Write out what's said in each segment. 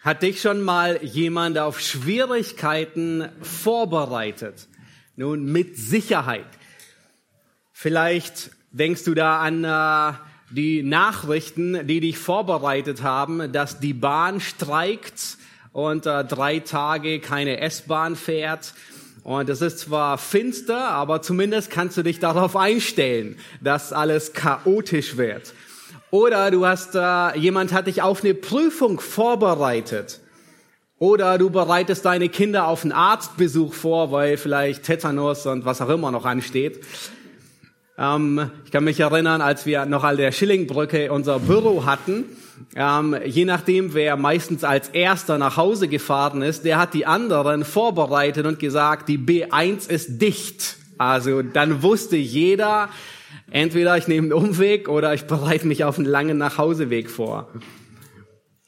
Hat dich schon mal jemand auf Schwierigkeiten vorbereitet? Nun, mit Sicherheit. Vielleicht denkst du da an äh, die Nachrichten, die dich vorbereitet haben, dass die Bahn streikt und äh, drei Tage keine S-Bahn fährt. Und es ist zwar finster, aber zumindest kannst du dich darauf einstellen, dass alles chaotisch wird. Oder du hast, äh, jemand hat dich auf eine Prüfung vorbereitet. Oder du bereitest deine Kinder auf einen Arztbesuch vor, weil vielleicht Tetanus und was auch immer noch ansteht. Ähm, ich kann mich erinnern, als wir noch an der Schillingbrücke unser Büro hatten, ähm, je nachdem, wer meistens als erster nach Hause gefahren ist, der hat die anderen vorbereitet und gesagt, die B1 ist dicht. Also dann wusste jeder, Entweder ich nehme einen Umweg oder ich bereite mich auf einen langen Nachhauseweg vor.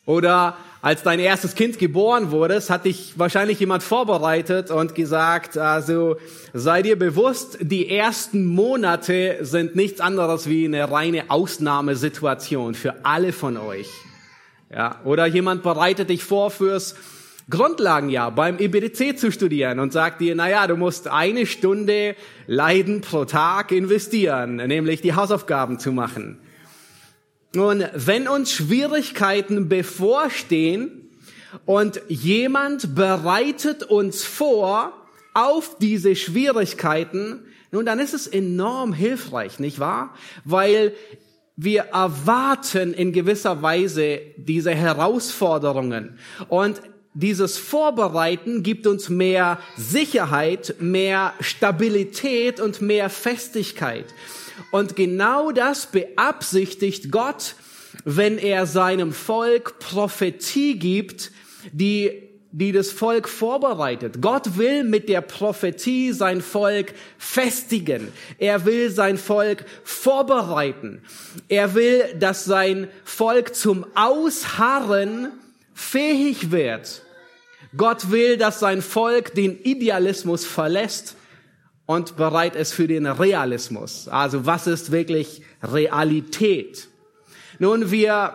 Oder als dein erstes Kind geboren wurde, hat dich wahrscheinlich jemand vorbereitet und gesagt, also sei dir bewusst, die ersten Monate sind nichts anderes wie eine reine Ausnahmesituation für alle von euch. Ja, oder jemand bereitet dich vor fürs Grundlagenjahr beim IBDC zu studieren und sagt dir, naja, du musst eine Stunde Leiden pro Tag investieren, nämlich die Hausaufgaben zu machen. Und wenn uns Schwierigkeiten bevorstehen und jemand bereitet uns vor auf diese Schwierigkeiten, nun dann ist es enorm hilfreich, nicht wahr? Weil wir erwarten in gewisser Weise diese Herausforderungen. Und dieses Vorbereiten gibt uns mehr Sicherheit, mehr Stabilität und mehr Festigkeit. Und genau das beabsichtigt Gott, wenn er seinem Volk Prophetie gibt, die die das Volk vorbereitet. Gott will mit der Prophetie sein Volk festigen. Er will sein Volk vorbereiten. Er will, dass sein Volk zum Ausharren fähig wird. Gott will, dass sein Volk den Idealismus verlässt und bereit ist für den Realismus. Also was ist wirklich Realität? Nun, wir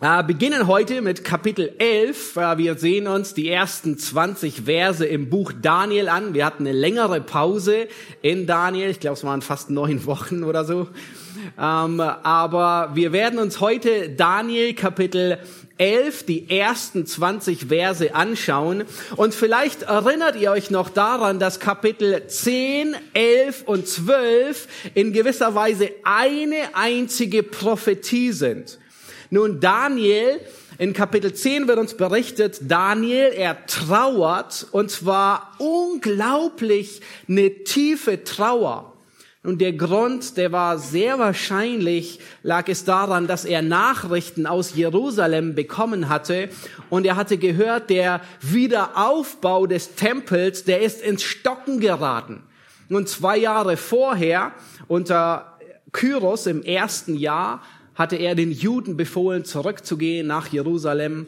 äh, beginnen heute mit Kapitel 11. Äh, wir sehen uns die ersten 20 Verse im Buch Daniel an. Wir hatten eine längere Pause in Daniel. Ich glaube, es waren fast neun Wochen oder so. Ähm, aber wir werden uns heute Daniel Kapitel 11 die ersten 20 Verse anschauen. Und vielleicht erinnert ihr euch noch daran, dass Kapitel 10, 11 und 12 in gewisser Weise eine einzige Prophetie sind. Nun, Daniel, in Kapitel 10 wird uns berichtet, Daniel, er trauert, und zwar unglaublich eine tiefe Trauer. Und der Grund, der war sehr wahrscheinlich, lag es daran, dass er Nachrichten aus Jerusalem bekommen hatte und er hatte gehört, der Wiederaufbau des Tempels, der ist ins Stocken geraten. Und zwei Jahre vorher, unter Kyros im ersten Jahr, hatte er den Juden befohlen, zurückzugehen nach Jerusalem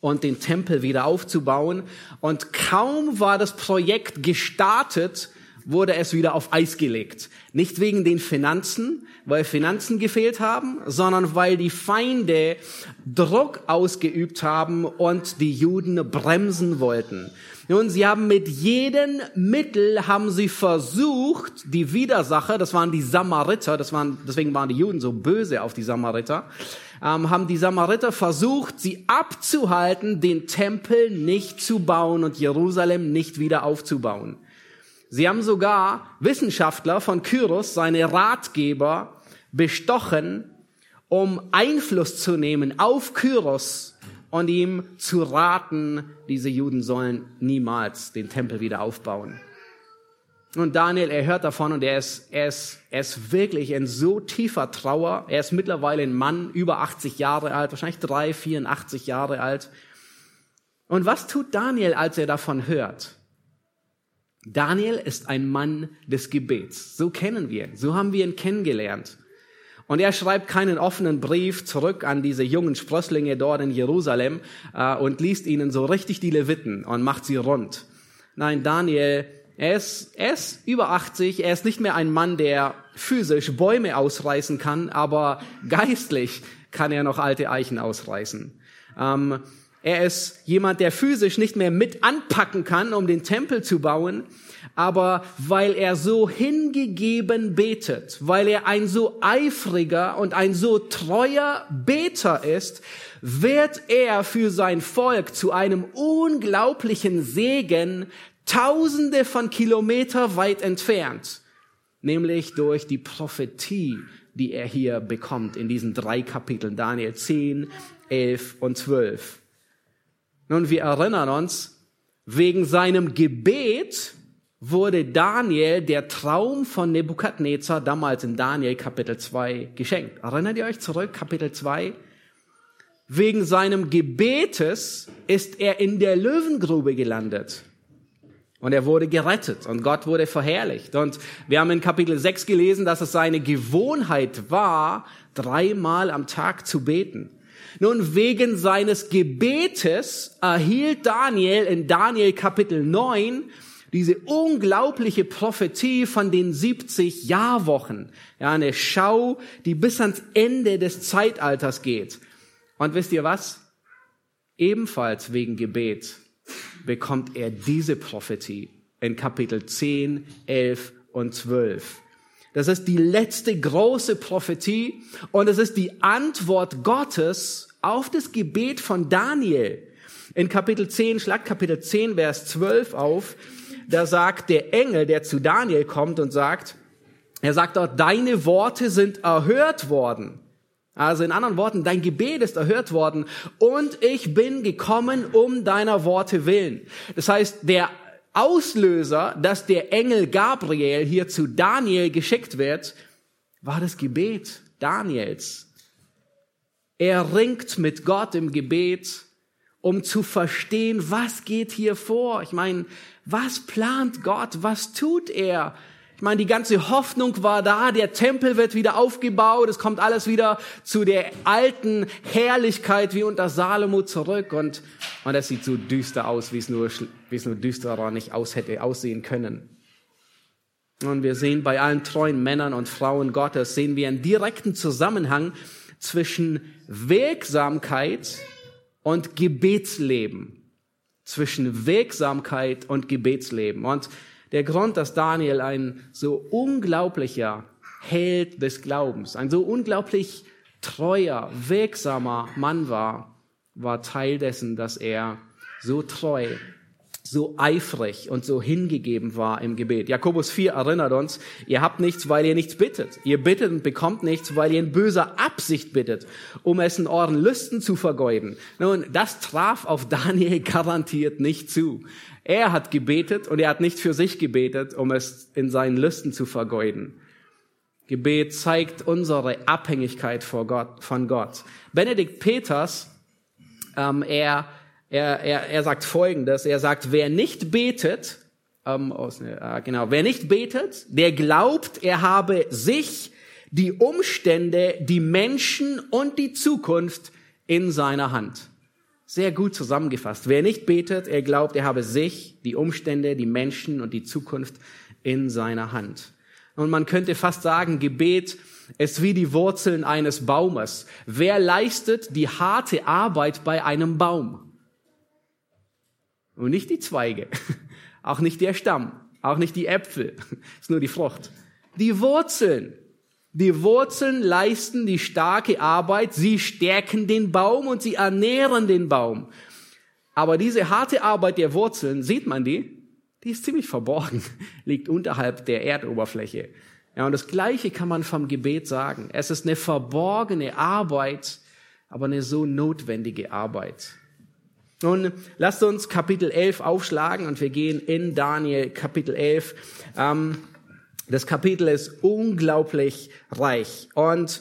und den Tempel wieder aufzubauen. Und kaum war das Projekt gestartet, wurde es wieder auf Eis gelegt. Nicht wegen den Finanzen, weil Finanzen gefehlt haben, sondern weil die Feinde Druck ausgeübt haben und die Juden bremsen wollten. Nun, sie haben mit jedem Mittel haben sie versucht, die Widersacher, das waren die Samariter, das waren, deswegen waren die Juden so böse auf die Samariter, ähm, haben die Samariter versucht, sie abzuhalten, den Tempel nicht zu bauen und Jerusalem nicht wieder aufzubauen. Sie haben sogar Wissenschaftler von Kyros, seine Ratgeber, bestochen, um Einfluss zu nehmen auf Kyros und ihm zu raten, diese Juden sollen niemals den Tempel wieder aufbauen. Und Daniel, er hört davon und er ist, er ist, er ist wirklich in so tiefer Trauer. Er ist mittlerweile ein Mann, über 80 Jahre alt, wahrscheinlich 3, 84 Jahre alt. Und was tut Daniel, als er davon hört? Daniel ist ein Mann des Gebets. So kennen wir ihn. So haben wir ihn kennengelernt. Und er schreibt keinen offenen Brief zurück an diese jungen Sprösslinge dort in Jerusalem äh, und liest ihnen so richtig die Leviten und macht sie rund. Nein, Daniel, er ist, er ist über 80, er ist nicht mehr ein Mann, der physisch Bäume ausreißen kann, aber geistlich kann er noch alte Eichen ausreißen. Ähm, Er ist jemand, der physisch nicht mehr mit anpacken kann, um den Tempel zu bauen, aber weil er so hingegeben betet, weil er ein so eifriger und ein so treuer Beter ist, wird er für sein Volk zu einem unglaublichen Segen tausende von Kilometer weit entfernt, nämlich durch die Prophetie, die er hier bekommt in diesen drei Kapiteln, Daniel 10, 11 und 12. Nun, wir erinnern uns, wegen seinem Gebet wurde Daniel der Traum von Nebukadnezar damals in Daniel Kapitel 2 geschenkt. Erinnert ihr euch zurück, Kapitel 2? Wegen seinem Gebetes ist er in der Löwengrube gelandet. Und er wurde gerettet und Gott wurde verherrlicht. Und wir haben in Kapitel 6 gelesen, dass es seine Gewohnheit war, dreimal am Tag zu beten. Nun, wegen seines Gebetes erhielt Daniel in Daniel Kapitel 9 diese unglaubliche Prophetie von den 70 Jahrwochen. Ja, eine Schau, die bis ans Ende des Zeitalters geht. Und wisst ihr was? Ebenfalls wegen Gebet bekommt er diese Prophetie in Kapitel 10, 11 und 12. Das ist die letzte große Prophetie und es ist die Antwort Gottes auf das Gebet von Daniel. In Kapitel 10, schlag Kapitel 10, Vers 12 auf, da sagt der Engel, der zu Daniel kommt und sagt, er sagt dort, deine Worte sind erhört worden. Also in anderen Worten, dein Gebet ist erhört worden und ich bin gekommen um deiner Worte willen. Das heißt, der Auslöser, dass der Engel Gabriel hier zu Daniel geschickt wird, war das Gebet Daniels. Er ringt mit Gott im Gebet, um zu verstehen, was geht hier vor. Ich meine, was plant Gott? Was tut er? Ich meine, die ganze Hoffnung war da, der Tempel wird wieder aufgebaut, es kommt alles wieder zu der alten Herrlichkeit wie unter Salomo zurück und, und es sieht so düster aus, wie es nur, wie es nur düsterer nicht aus hätte aussehen können. Und wir sehen bei allen treuen Männern und Frauen Gottes, sehen wir einen direkten Zusammenhang zwischen Wirksamkeit und Gebetsleben. Zwischen Wirksamkeit und Gebetsleben. Und der Grund, dass Daniel ein so unglaublicher Held des Glaubens, ein so unglaublich treuer, wirksamer Mann war, war Teil dessen, dass er so treu, so eifrig und so hingegeben war im Gebet. Jakobus 4 erinnert uns, ihr habt nichts, weil ihr nichts bittet. Ihr bittet und bekommt nichts, weil ihr in böser Absicht bittet, um es in euren Lüsten zu vergeuden. Nun, das traf auf Daniel garantiert nicht zu. Er hat gebetet und er hat nicht für sich gebetet, um es in seinen Lüsten zu vergeuden. Gebet zeigt unsere Abhängigkeit Gott, von Gott. Benedikt Peters, ähm, er, er, er, er sagt Folgendes. Er sagt, wer nicht betet, ähm, aus, äh, genau, wer nicht betet, der glaubt, er habe sich, die Umstände, die Menschen und die Zukunft in seiner Hand. Sehr gut zusammengefasst. Wer nicht betet, er glaubt, er habe sich, die Umstände, die Menschen und die Zukunft in seiner Hand. Und man könnte fast sagen, Gebet ist wie die Wurzeln eines Baumes. Wer leistet die harte Arbeit bei einem Baum? Und nicht die Zweige, auch nicht der Stamm, auch nicht die Äpfel, ist nur die Frucht. Die Wurzeln. Die Wurzeln leisten die starke Arbeit, sie stärken den Baum und sie ernähren den Baum. Aber diese harte Arbeit der Wurzeln, sieht man die? Die ist ziemlich verborgen, liegt unterhalb der Erdoberfläche. Ja, und das Gleiche kann man vom Gebet sagen. Es ist eine verborgene Arbeit, aber eine so notwendige Arbeit. Nun, lasst uns Kapitel 11 aufschlagen und wir gehen in Daniel Kapitel 11. Ähm, das Kapitel ist unglaublich reich. Und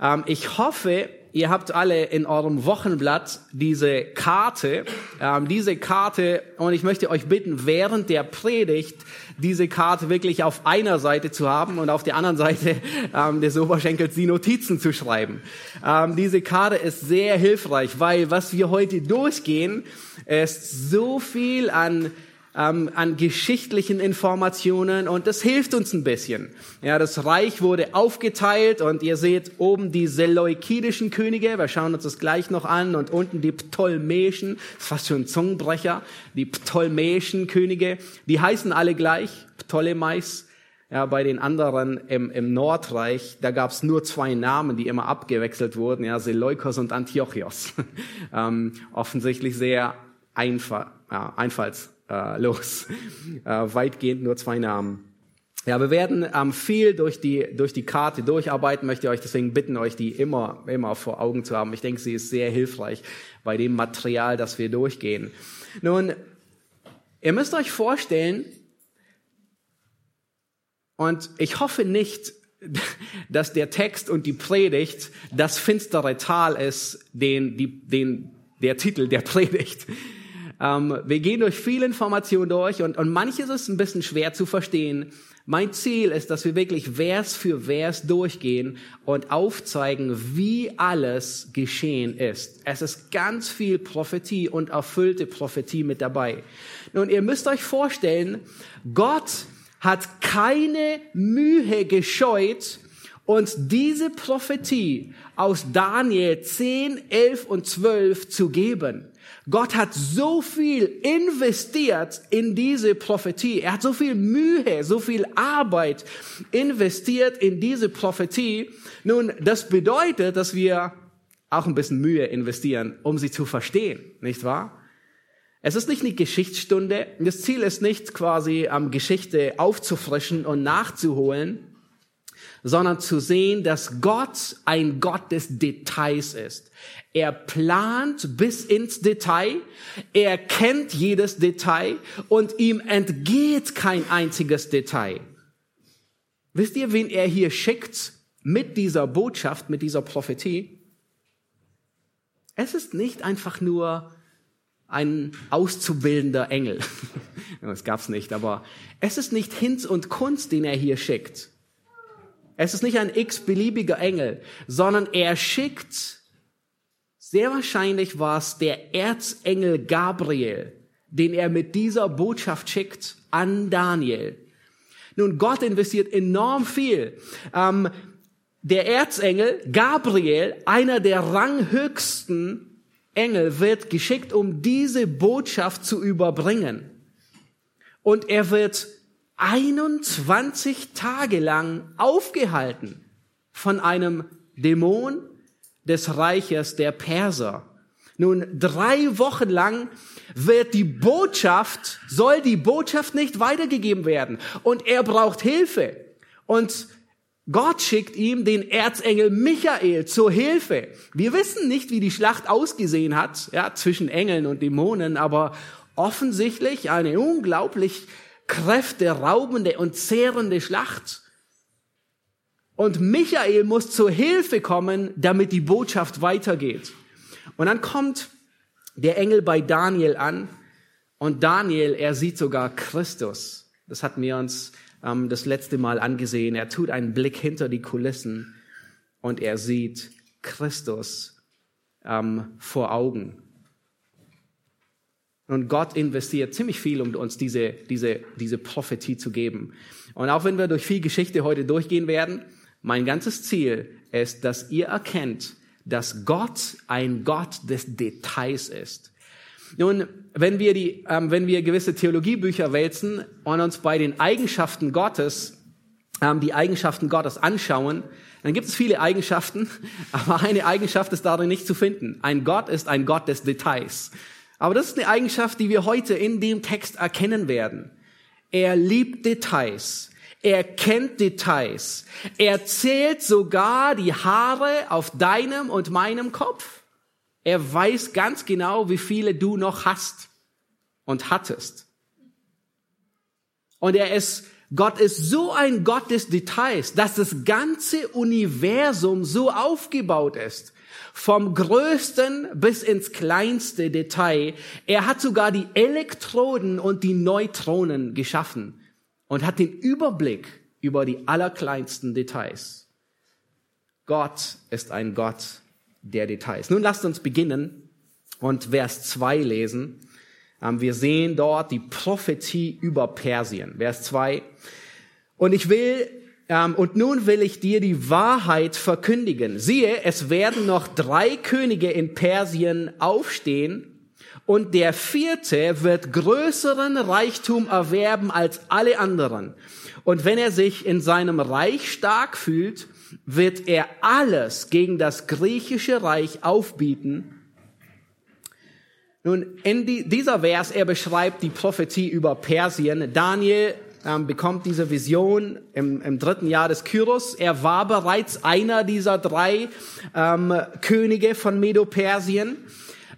ähm, ich hoffe, ihr habt alle in eurem Wochenblatt diese Karte, ähm, diese Karte, und ich möchte euch bitten, während der Predigt diese Karte wirklich auf einer Seite zu haben und auf der anderen Seite ähm, des Oberschenkels die Notizen zu schreiben. Ähm, diese Karte ist sehr hilfreich, weil was wir heute durchgehen, ist so viel an ähm, an geschichtlichen Informationen und das hilft uns ein bisschen. Ja, das Reich wurde aufgeteilt und ihr seht oben die seleukidischen Könige, wir schauen uns das gleich noch an und unten die ptolemäischen, fast schon Zungenbrecher, die ptolemäischen Könige, die heißen alle gleich, Ptolemais. Ja, bei den anderen im, im Nordreich, da gab es nur zwei Namen, die immer abgewechselt wurden, ja, Seleukos und Antiochios. ähm, offensichtlich sehr einfach, ja, einfalls äh, los. Äh, weitgehend nur zwei Namen. Ja, wir werden ähm, viel durch die, durch die Karte durcharbeiten, möchte euch deswegen bitten, euch die immer, immer vor Augen zu haben. Ich denke, sie ist sehr hilfreich bei dem Material, das wir durchgehen. Nun, ihr müsst euch vorstellen, und ich hoffe nicht, dass der Text und die Predigt das finstere Tal ist, den, die, den, der Titel der Predigt. Ähm, wir gehen durch viele Informationen durch und, und manches ist ein bisschen schwer zu verstehen. Mein Ziel ist, dass wir wirklich Vers für Vers durchgehen und aufzeigen, wie alles geschehen ist. Es ist ganz viel Prophetie und erfüllte Prophetie mit dabei. Nun, ihr müsst euch vorstellen, Gott hat keine Mühe gescheut, uns diese Prophetie aus Daniel 10, 11 und 12 zu geben. Gott hat so viel investiert in diese Prophetie. Er hat so viel Mühe, so viel Arbeit investiert in diese Prophetie. Nun, das bedeutet, dass wir auch ein bisschen Mühe investieren, um sie zu verstehen, nicht wahr? Es ist nicht eine Geschichtsstunde. Das Ziel ist nicht quasi ähm, Geschichte aufzufrischen und nachzuholen, sondern zu sehen, dass Gott ein Gott des Details ist. Er plant bis ins Detail, er kennt jedes Detail und ihm entgeht kein einziges Detail. Wisst ihr, wen er hier schickt mit dieser Botschaft, mit dieser Prophetie? Es ist nicht einfach nur ein auszubildender Engel. das gab's nicht, aber es ist nicht Hinz und Kunst, den er hier schickt. Es ist nicht ein x-beliebiger Engel, sondern er schickt, sehr wahrscheinlich war es der Erzengel Gabriel, den er mit dieser Botschaft schickt an Daniel. Nun, Gott investiert enorm viel. Ähm, der Erzengel Gabriel, einer der ranghöchsten Engel, wird geschickt, um diese Botschaft zu überbringen. Und er wird 21 Tage lang aufgehalten von einem Dämon des Reiches der Perser. Nun, drei Wochen lang wird die Botschaft, soll die Botschaft nicht weitergegeben werden. Und er braucht Hilfe. Und Gott schickt ihm den Erzengel Michael zur Hilfe. Wir wissen nicht, wie die Schlacht ausgesehen hat, ja, zwischen Engeln und Dämonen, aber offensichtlich eine unglaublich kräfteraubende und zehrende Schlacht. Und Michael muss zur Hilfe kommen, damit die Botschaft weitergeht. Und dann kommt der Engel bei Daniel an und Daniel, er sieht sogar Christus. Das hatten wir uns ähm, das letzte Mal angesehen. Er tut einen Blick hinter die Kulissen und er sieht Christus ähm, vor Augen. Und Gott investiert ziemlich viel, um uns diese, diese, diese Prophetie zu geben. Und auch wenn wir durch viel Geschichte heute durchgehen werden, mein ganzes Ziel ist, dass ihr erkennt, dass Gott ein Gott des Details ist. Nun, wenn wir die, ähm, wenn wir gewisse Theologiebücher wälzen und uns bei den Eigenschaften Gottes, ähm, die Eigenschaften Gottes anschauen, dann gibt es viele Eigenschaften, aber eine Eigenschaft ist darin nicht zu finden. Ein Gott ist ein Gott des Details. Aber das ist eine Eigenschaft, die wir heute in dem Text erkennen werden. Er liebt Details. Er kennt Details. Er zählt sogar die Haare auf deinem und meinem Kopf. Er weiß ganz genau, wie viele du noch hast und hattest. Und er ist, Gott ist so ein Gott des Details, dass das ganze Universum so aufgebaut ist. Vom größten bis ins kleinste Detail. Er hat sogar die Elektroden und die Neutronen geschaffen und hat den Überblick über die allerkleinsten Details. Gott ist ein Gott der Details. Nun lasst uns beginnen und Vers 2 lesen. Ähm, wir sehen dort die Prophetie über Persien, Vers 2. Und ich will, und nun will ich dir die Wahrheit verkündigen. Siehe, es werden noch drei Könige in Persien aufstehen, und der vierte wird größeren Reichtum erwerben als alle anderen. Und wenn er sich in seinem Reich stark fühlt, wird er alles gegen das griechische Reich aufbieten. Nun, in die, dieser Vers, er beschreibt die Prophetie über Persien. Daniel ähm, bekommt diese Vision im, im dritten Jahr des Kyros. Er war bereits einer dieser drei ähm, Könige von Medo-Persien.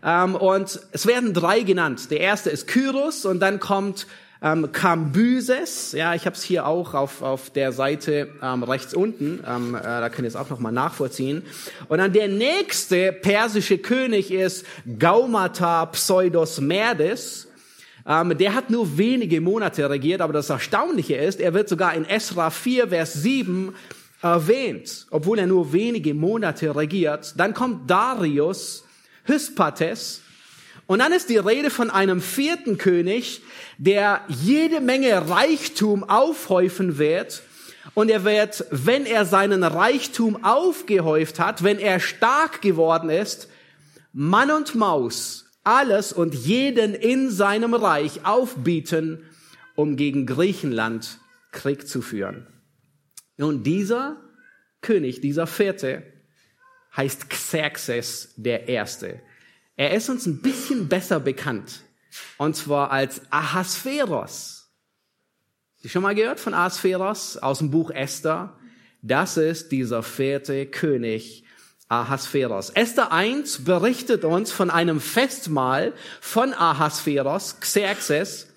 Ähm, und es werden drei genannt. Der erste ist Kyros und dann kommt ähm, Kambyses, ja, ich habe es hier auch auf, auf der Seite ähm, rechts unten, ähm, äh, da könnt ihr es auch nochmal nachvollziehen. Und dann der nächste persische König ist Gaumata Pseudos Merdes. Ähm, der hat nur wenige Monate regiert, aber das Erstaunliche ist, er wird sogar in Esra 4, Vers 7 erwähnt, obwohl er nur wenige Monate regiert. Dann kommt Darius Hyspates, und dann ist die Rede von einem vierten König, der jede Menge Reichtum aufhäufen wird. Und er wird, wenn er seinen Reichtum aufgehäuft hat, wenn er stark geworden ist, Mann und Maus, alles und jeden in seinem Reich aufbieten, um gegen Griechenland Krieg zu führen. Nun, dieser König, dieser vierte, heißt Xerxes der Erste. Er ist uns ein bisschen besser bekannt. Und zwar als Ahasveros. Sie schon mal gehört von Ahasveros aus dem Buch Esther? Das ist dieser vierte König Ahasveros. Esther 1 berichtet uns von einem Festmahl von Ahasveros, Xerxes,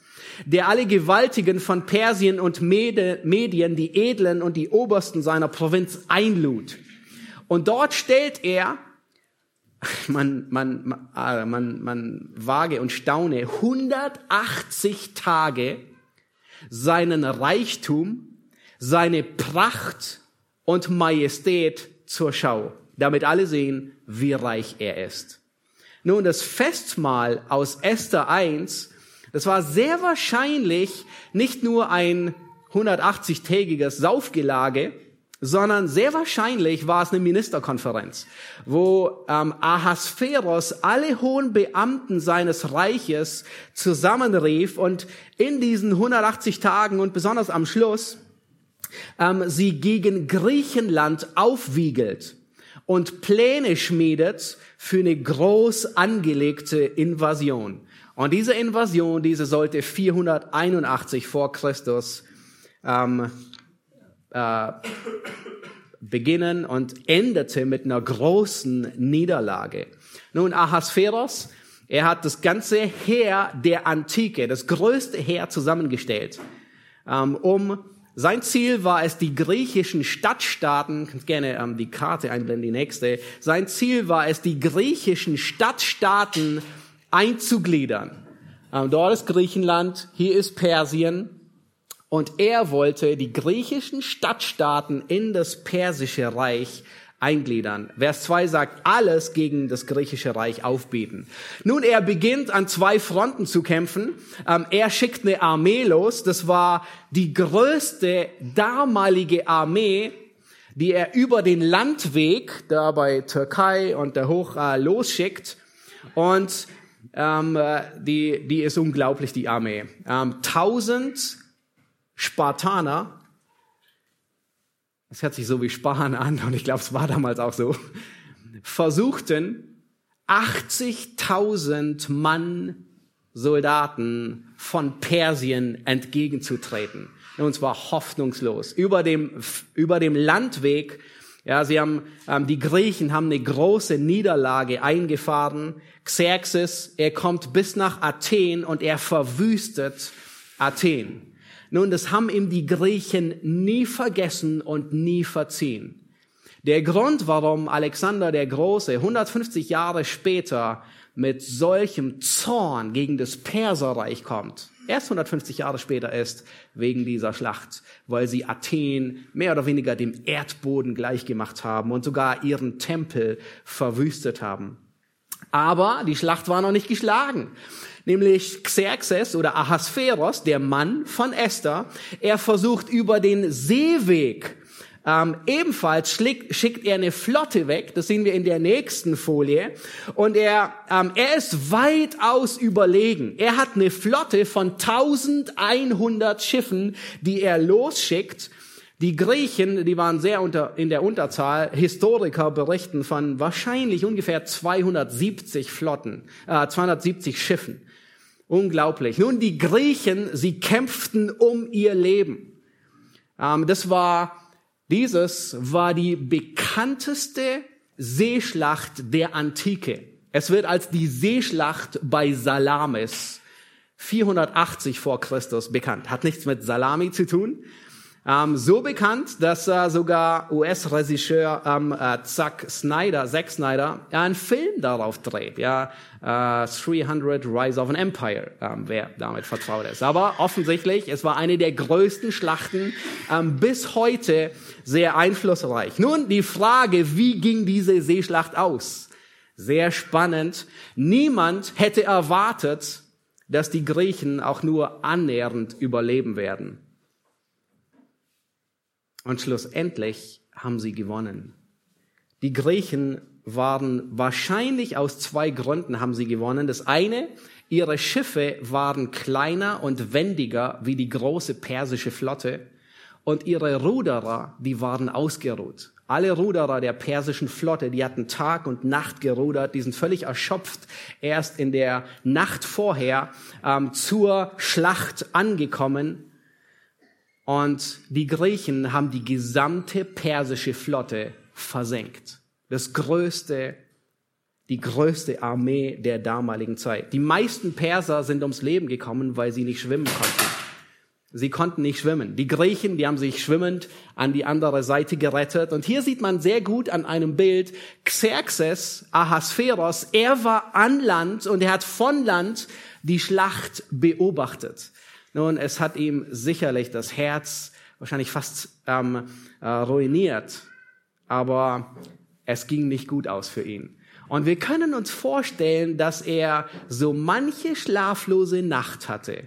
der alle Gewaltigen von Persien und Medien, die Edlen und die Obersten seiner Provinz einlud. Und dort stellt er man, man, ah, man, man wage und staune 180 Tage seinen Reichtum, seine Pracht und Majestät zur Schau, damit alle sehen, wie reich er ist. Nun, das Festmahl aus Esther 1, das war sehr wahrscheinlich nicht nur ein 180-tägiges Saufgelage, sondern sehr wahrscheinlich war es eine Ministerkonferenz, wo ähm, Ahasveros alle hohen Beamten seines Reiches zusammenrief und in diesen 180 Tagen und besonders am Schluss ähm, sie gegen Griechenland aufwiegelt und Pläne schmiedet für eine groß angelegte Invasion. Und diese Invasion, diese sollte 481 vor Christus ähm, äh, beginnen und endete mit einer großen Niederlage. Nun, Ahasveros, er hat das ganze Heer der Antike, das größte Heer zusammengestellt, ähm, um sein Ziel war es, die griechischen Stadtstaaten, kannst gerne ähm, die Karte einblenden, die nächste. Sein Ziel war es, die griechischen Stadtstaaten einzugliedern. Ähm, dort ist Griechenland, hier ist Persien, und er wollte die griechischen Stadtstaaten in das persische Reich eingliedern. Vers 2 sagt, alles gegen das griechische Reich aufbieten. Nun, er beginnt an zwei Fronten zu kämpfen. Ähm, er schickt eine Armee los. Das war die größte damalige Armee, die er über den Landweg, da bei Türkei und der Hoch äh, losschickt. Und ähm, äh, die, die ist unglaublich, die Armee. Ähm, 1000 Spartaner, das hört sich so wie Sparen an und ich glaube, es war damals auch so, versuchten 80.000 Mann Soldaten von Persien entgegenzutreten. Und zwar hoffnungslos. Über dem, über dem Landweg, ja, sie haben, ähm, die Griechen haben eine große Niederlage eingefahren. Xerxes, er kommt bis nach Athen und er verwüstet Athen. Nun, das haben ihm die Griechen nie vergessen und nie verziehen. Der Grund, warum Alexander der Große 150 Jahre später mit solchem Zorn gegen das Perserreich kommt, erst 150 Jahre später ist, wegen dieser Schlacht, weil sie Athen mehr oder weniger dem Erdboden gleichgemacht haben und sogar ihren Tempel verwüstet haben. Aber die Schlacht war noch nicht geschlagen. Nämlich Xerxes oder Ahasveros, der Mann von Esther, er versucht über den Seeweg ähm, ebenfalls schickt, schickt er eine Flotte weg, das sehen wir in der nächsten Folie. Und er, ähm, er ist weitaus überlegen. Er hat eine Flotte von 1100 Schiffen, die er losschickt. Die Griechen, die waren sehr unter, in der Unterzahl. Historiker berichten von wahrscheinlich ungefähr 270 Flotten, äh, 270 Schiffen. Unglaublich. Nun, die Griechen, sie kämpften um ihr Leben. Ähm, das war dieses war die bekannteste Seeschlacht der Antike. Es wird als die Seeschlacht bei Salamis 480 vor Christus bekannt. Hat nichts mit Salami zu tun, ähm, so bekannt, dass äh, sogar US-Regisseur ähm, äh, Zack Snyder, Zack Snyder, ja, einen Film darauf dreht. Ja, äh, 300 Rise of an Empire, ähm, wer damit vertraut ist. Aber offensichtlich, es war eine der größten Schlachten ähm, bis heute sehr einflussreich. Nun die Frage, wie ging diese Seeschlacht aus? Sehr spannend. Niemand hätte erwartet, dass die Griechen auch nur annähernd überleben werden. Und schlussendlich haben sie gewonnen. Die Griechen waren wahrscheinlich aus zwei Gründen haben sie gewonnen. Das eine, ihre Schiffe waren kleiner und wendiger wie die große persische Flotte und ihre Ruderer, die waren ausgeruht. Alle Ruderer der persischen Flotte, die hatten Tag und Nacht gerudert, die sind völlig erschöpft, erst in der Nacht vorher ähm, zur Schlacht angekommen und die Griechen haben die gesamte persische Flotte versenkt. Das größte, die größte Armee der damaligen Zeit. Die meisten Perser sind ums Leben gekommen, weil sie nicht schwimmen konnten. Sie konnten nicht schwimmen. Die Griechen, die haben sich schwimmend an die andere Seite gerettet. Und hier sieht man sehr gut an einem Bild Xerxes, Ahasveros. Er war an Land und er hat von Land die Schlacht beobachtet. Nun, es hat ihm sicherlich das Herz wahrscheinlich fast ähm, äh, ruiniert, aber es ging nicht gut aus für ihn. Und wir können uns vorstellen, dass er so manche schlaflose Nacht hatte.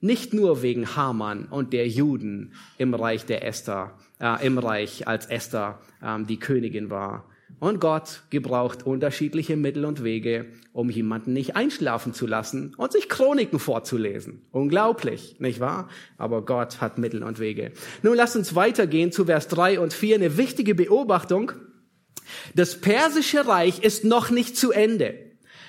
Nicht nur wegen Haman und der Juden im Reich der Esther, äh, im Reich, als Esther ähm, die Königin war, und Gott gebraucht unterschiedliche Mittel und Wege, um jemanden nicht einschlafen zu lassen und sich Chroniken vorzulesen. Unglaublich, nicht wahr? Aber Gott hat Mittel und Wege. Nun lasst uns weitergehen zu Vers 3 und 4. Eine wichtige Beobachtung. Das persische Reich ist noch nicht zu Ende.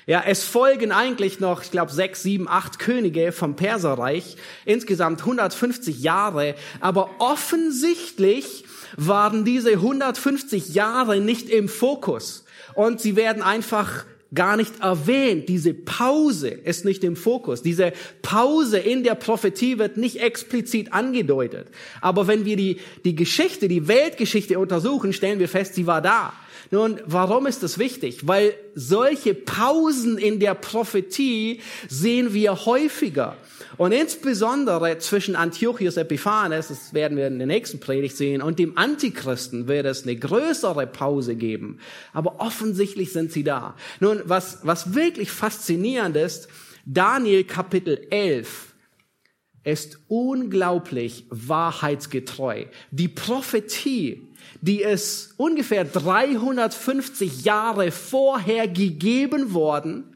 Ja, es folgen eigentlich noch, ich glaube, sechs, sieben, acht Könige vom Perserreich, insgesamt 150 Jahre, aber offensichtlich waren diese 150 Jahre nicht im Fokus und sie werden einfach gar nicht erwähnt. Diese Pause ist nicht im Fokus. Diese Pause in der Prophetie wird nicht explizit angedeutet. Aber wenn wir die, die Geschichte, die Weltgeschichte untersuchen, stellen wir fest, sie war da. Nun, warum ist das wichtig? Weil solche Pausen in der Prophetie sehen wir häufiger. Und insbesondere zwischen Antiochus Epiphanes, das werden wir in der nächsten Predigt sehen, und dem Antichristen wird es eine größere Pause geben. Aber offensichtlich sind sie da. Nun, was, was wirklich faszinierend ist, Daniel Kapitel 11 ist unglaublich wahrheitsgetreu. Die Prophetie, die es ungefähr 350 Jahre vorher gegeben worden,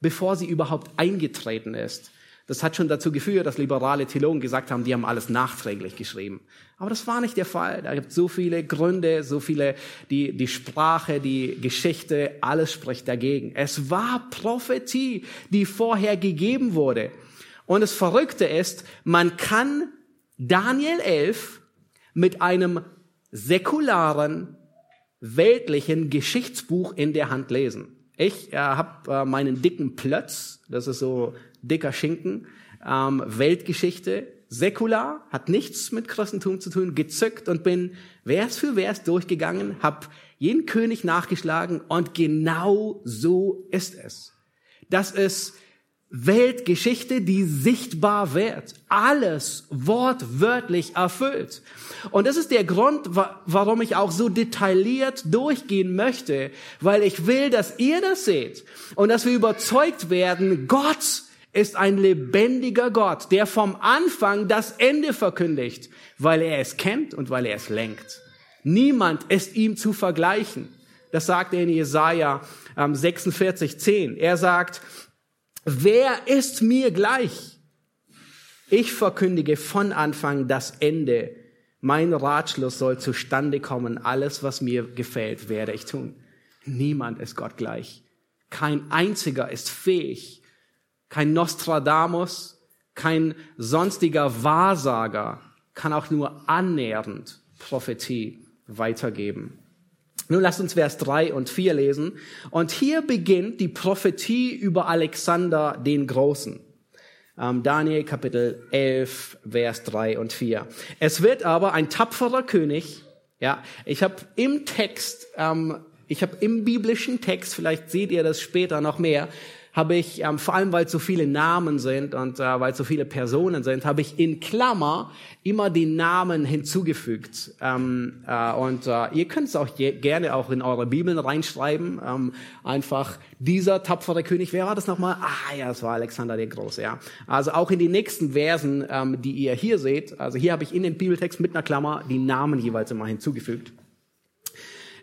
bevor sie überhaupt eingetreten ist. Das hat schon dazu geführt, dass liberale Theologen gesagt haben, die haben alles nachträglich geschrieben. Aber das war nicht der Fall. Da gibt so viele Gründe, so viele, die, die Sprache, die Geschichte, alles spricht dagegen. Es war Prophetie, die vorher gegeben wurde. Und das Verrückte ist, man kann Daniel 11 mit einem säkularen, weltlichen Geschichtsbuch in der Hand lesen. Ich äh, habe äh, meinen dicken Plötz, das ist so dicker Schinken, ähm, Weltgeschichte, säkular, hat nichts mit Christentum zu tun, gezückt und bin Vers für Vers durchgegangen, habe jeden König nachgeschlagen und genau so ist es. Das ist Weltgeschichte, die sichtbar wird. Alles wortwörtlich erfüllt. Und das ist der Grund, warum ich auch so detailliert durchgehen möchte, weil ich will, dass ihr das seht und dass wir überzeugt werden, Gott ist ein lebendiger Gott, der vom Anfang das Ende verkündigt, weil er es kennt und weil er es lenkt. Niemand ist ihm zu vergleichen. Das sagt er in Jesaja 46, ähm, 10. Er sagt, Wer ist mir gleich? Ich verkündige von Anfang das Ende. Mein Ratschluss soll zustande kommen. Alles, was mir gefällt, werde ich tun. Niemand ist Gott gleich. Kein einziger ist fähig. Kein Nostradamus, kein sonstiger Wahrsager kann auch nur annähernd Prophetie weitergeben. Nun lasst uns Vers 3 und 4 lesen. Und hier beginnt die Prophetie über Alexander den Großen. Ähm, Daniel Kapitel 11, Vers 3 und 4. Es wird aber ein tapferer König, ja, ich habe im Text, ähm, ich habe im biblischen Text, vielleicht seht ihr das später noch mehr, habe ich, ähm, vor allem weil es so viele Namen sind und äh, weil es so viele Personen sind, habe ich in Klammer immer den Namen hinzugefügt. Ähm, äh, und äh, ihr könnt es auch gerne auch in eure Bibeln reinschreiben. Ähm, einfach dieser tapfere König, wer war das nochmal? Ah ja, das war Alexander der Große. Ja. Also auch in den nächsten Versen, ähm, die ihr hier seht, also hier habe ich in den Bibeltext mit einer Klammer die Namen jeweils immer hinzugefügt.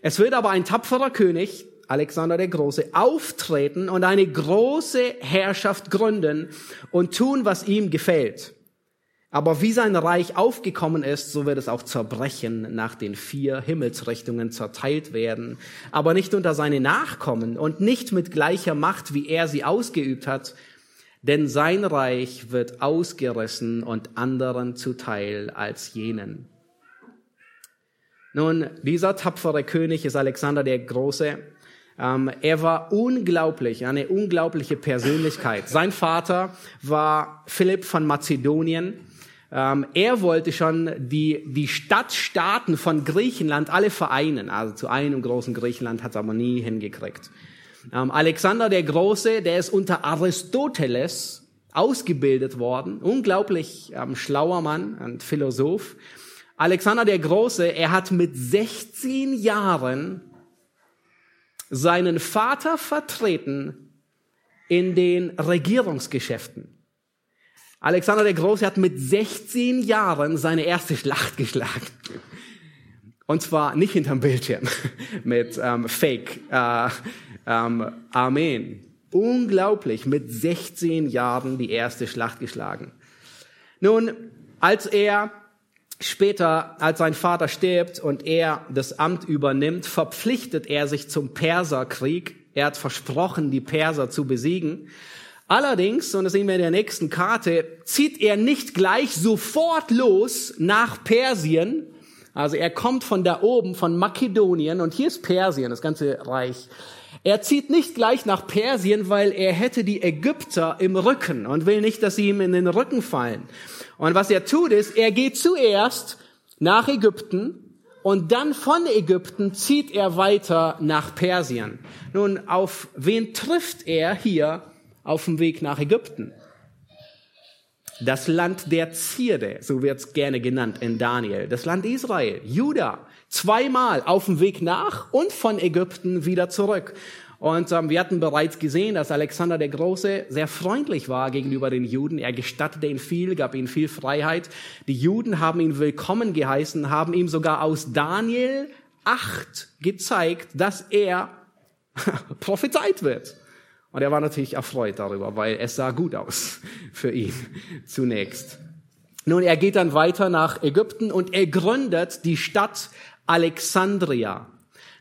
Es wird aber ein tapferer König, Alexander der Große, auftreten und eine große Herrschaft gründen und tun, was ihm gefällt. Aber wie sein Reich aufgekommen ist, so wird es auch zerbrechen, nach den vier Himmelsrichtungen zerteilt werden, aber nicht unter seine Nachkommen und nicht mit gleicher Macht, wie er sie ausgeübt hat, denn sein Reich wird ausgerissen und anderen zuteil als jenen. Nun, dieser tapfere König ist Alexander der Große. Ähm, er war unglaublich, eine unglaubliche Persönlichkeit. Sein Vater war Philipp von Mazedonien. Ähm, er wollte schon die, die Stadtstaaten von Griechenland alle vereinen. Also zu einem großen Griechenland hat es aber nie hingekriegt. Ähm, Alexander der Große, der ist unter Aristoteles ausgebildet worden. Unglaublich ähm, schlauer Mann und Philosoph. Alexander der Große, er hat mit 16 Jahren seinen Vater vertreten in den Regierungsgeschäften. Alexander der Große hat mit 16 Jahren seine erste Schlacht geschlagen. Und zwar nicht hinterm Bildschirm mit ähm, Fake äh, ähm, Armeen. Unglaublich, mit 16 Jahren die erste Schlacht geschlagen. Nun, als er Später, als sein Vater stirbt und er das Amt übernimmt, verpflichtet er sich zum Perserkrieg. Er hat versprochen, die Perser zu besiegen. Allerdings, und das sehen wir in der nächsten Karte, zieht er nicht gleich sofort los nach Persien. Also er kommt von da oben, von Makedonien, und hier ist Persien, das ganze Reich. Er zieht nicht gleich nach Persien, weil er hätte die Ägypter im Rücken und will nicht, dass sie ihm in den Rücken fallen. Und was er tut ist, er geht zuerst nach Ägypten und dann von Ägypten zieht er weiter nach Persien. Nun, auf wen trifft er hier auf dem Weg nach Ägypten? Das Land der Zierde, so wird's gerne genannt in Daniel. Das Land Israel, Juda, zweimal auf dem Weg nach und von Ägypten wieder zurück. Und ähm, wir hatten bereits gesehen, dass Alexander der Große sehr freundlich war gegenüber den Juden. Er gestattete ihnen viel, gab ihnen viel Freiheit. Die Juden haben ihn willkommen geheißen, haben ihm sogar aus Daniel 8 gezeigt, dass er prophezeit wird. Und er war natürlich erfreut darüber, weil es sah gut aus für ihn zunächst. Nun, er geht dann weiter nach Ägypten und er gründet die Stadt Alexandria.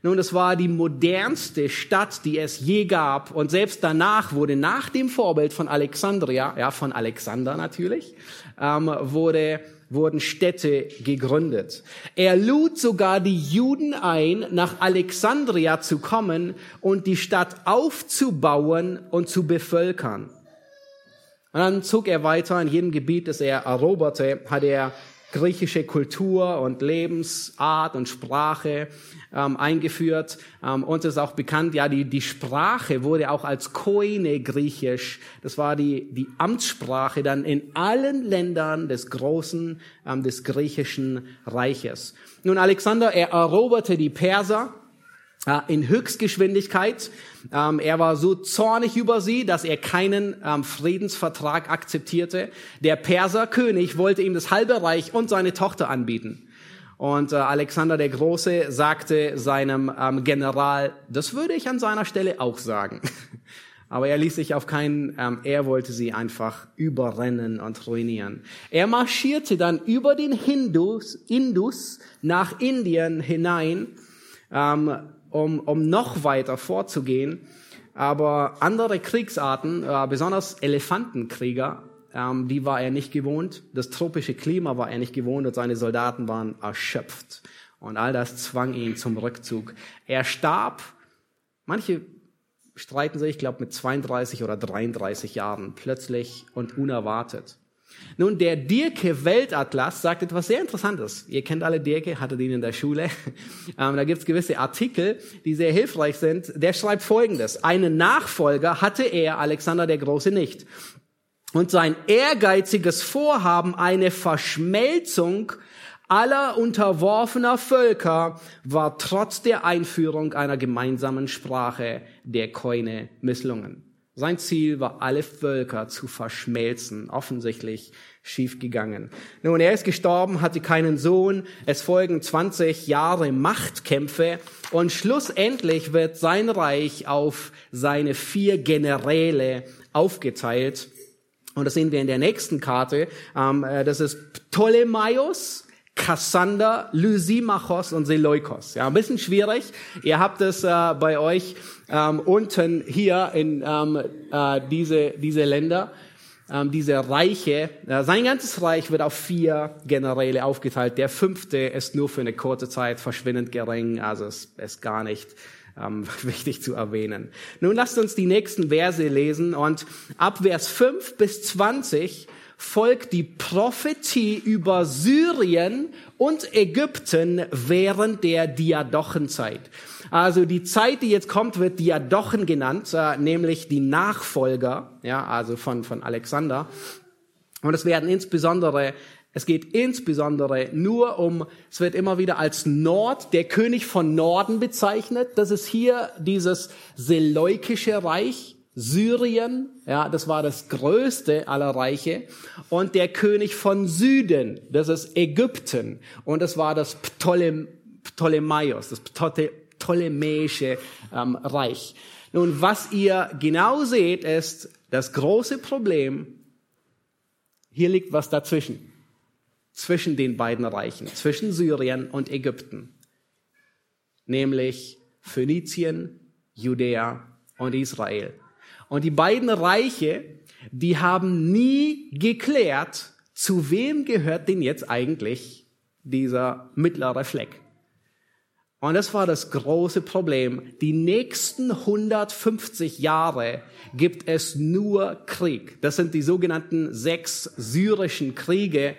Nun, das war die modernste Stadt, die es je gab. Und selbst danach wurde nach dem Vorbild von Alexandria, ja, von Alexander natürlich, ähm, wurde, wurden Städte gegründet. Er lud sogar die Juden ein, nach Alexandria zu kommen und die Stadt aufzubauen und zu bevölkern. Und dann zog er weiter in jedem Gebiet, das er eroberte, hat er griechische Kultur und Lebensart und Sprache ähm, eingeführt. Ähm, uns ist auch bekannt, ja, die, die Sprache wurde auch als Koine griechisch. Das war die, die Amtssprache dann in allen Ländern des großen, ähm, des griechischen Reiches. Nun, Alexander, er eroberte die Perser in Höchstgeschwindigkeit. Ähm, er war so zornig über sie, dass er keinen ähm, Friedensvertrag akzeptierte. Der Perserkönig wollte ihm das halbe Reich und seine Tochter anbieten. Und äh, Alexander der Große sagte seinem ähm, General, das würde ich an seiner Stelle auch sagen. Aber er ließ sich auf keinen, ähm, er wollte sie einfach überrennen und ruinieren. Er marschierte dann über den Hindus, Indus nach Indien hinein, ähm, um, um noch weiter vorzugehen. Aber andere Kriegsarten, äh, besonders Elefantenkrieger, ähm, die war er nicht gewohnt. Das tropische Klima war er nicht gewohnt und seine Soldaten waren erschöpft. Und all das zwang ihn zum Rückzug. Er starb, manche streiten sich, ich glaube, mit 32 oder 33 Jahren plötzlich und unerwartet. Nun, der Dirke Weltatlas sagt etwas sehr Interessantes. Ihr kennt alle Dirke, hattet ihn in der Schule. Ähm, da gibt es gewisse Artikel, die sehr hilfreich sind. Der schreibt Folgendes. Einen Nachfolger hatte er, Alexander der Große, nicht. Und sein ehrgeiziges Vorhaben, eine Verschmelzung aller unterworfener Völker, war trotz der Einführung einer gemeinsamen Sprache der Koine misslungen. Sein Ziel war, alle Völker zu verschmelzen. Offensichtlich schiefgegangen. Nun, er ist gestorben, hatte keinen Sohn. Es folgen 20 Jahre Machtkämpfe und schlussendlich wird sein Reich auf seine vier Generäle aufgeteilt. Und das sehen wir in der nächsten Karte. Ähm, äh, das ist Ptolemaios, Kassander, Lysimachos und Seleukos. Ja, ein bisschen schwierig. Ihr habt es äh, bei euch ähm, unten hier in ähm, äh, diese, diese Länder, ähm, diese Reiche. Äh, sein ganzes Reich wird auf vier Generäle aufgeteilt. Der fünfte ist nur für eine kurze Zeit verschwindend gering, also es ist gar nicht ähm, wichtig zu erwähnen. Nun lasst uns die nächsten Verse lesen und ab Vers 5 bis 20 folgt die Prophetie über Syrien und Ägypten während der Diadochenzeit. Also die Zeit, die jetzt kommt, wird Diadochen genannt, äh, nämlich die Nachfolger, ja, also von, von Alexander. Und es werden insbesondere es geht insbesondere nur um, es wird immer wieder als Nord, der König von Norden bezeichnet. Das ist hier dieses Seleukische Reich. Syrien, ja, das war das größte aller Reiche, und der König von Süden, das ist Ägypten, und das war das Ptolem, Ptolemaios, das Ptolemäische ähm, Reich. Nun, was ihr genau seht, ist das große Problem, hier liegt was dazwischen, zwischen den beiden Reichen, zwischen Syrien und Ägypten, nämlich Phönizien, Judäa und Israel. Und die beiden Reiche, die haben nie geklärt, zu wem gehört denn jetzt eigentlich dieser mittlere Fleck. Und das war das große Problem. Die nächsten 150 Jahre gibt es nur Krieg. Das sind die sogenannten sechs syrischen Kriege.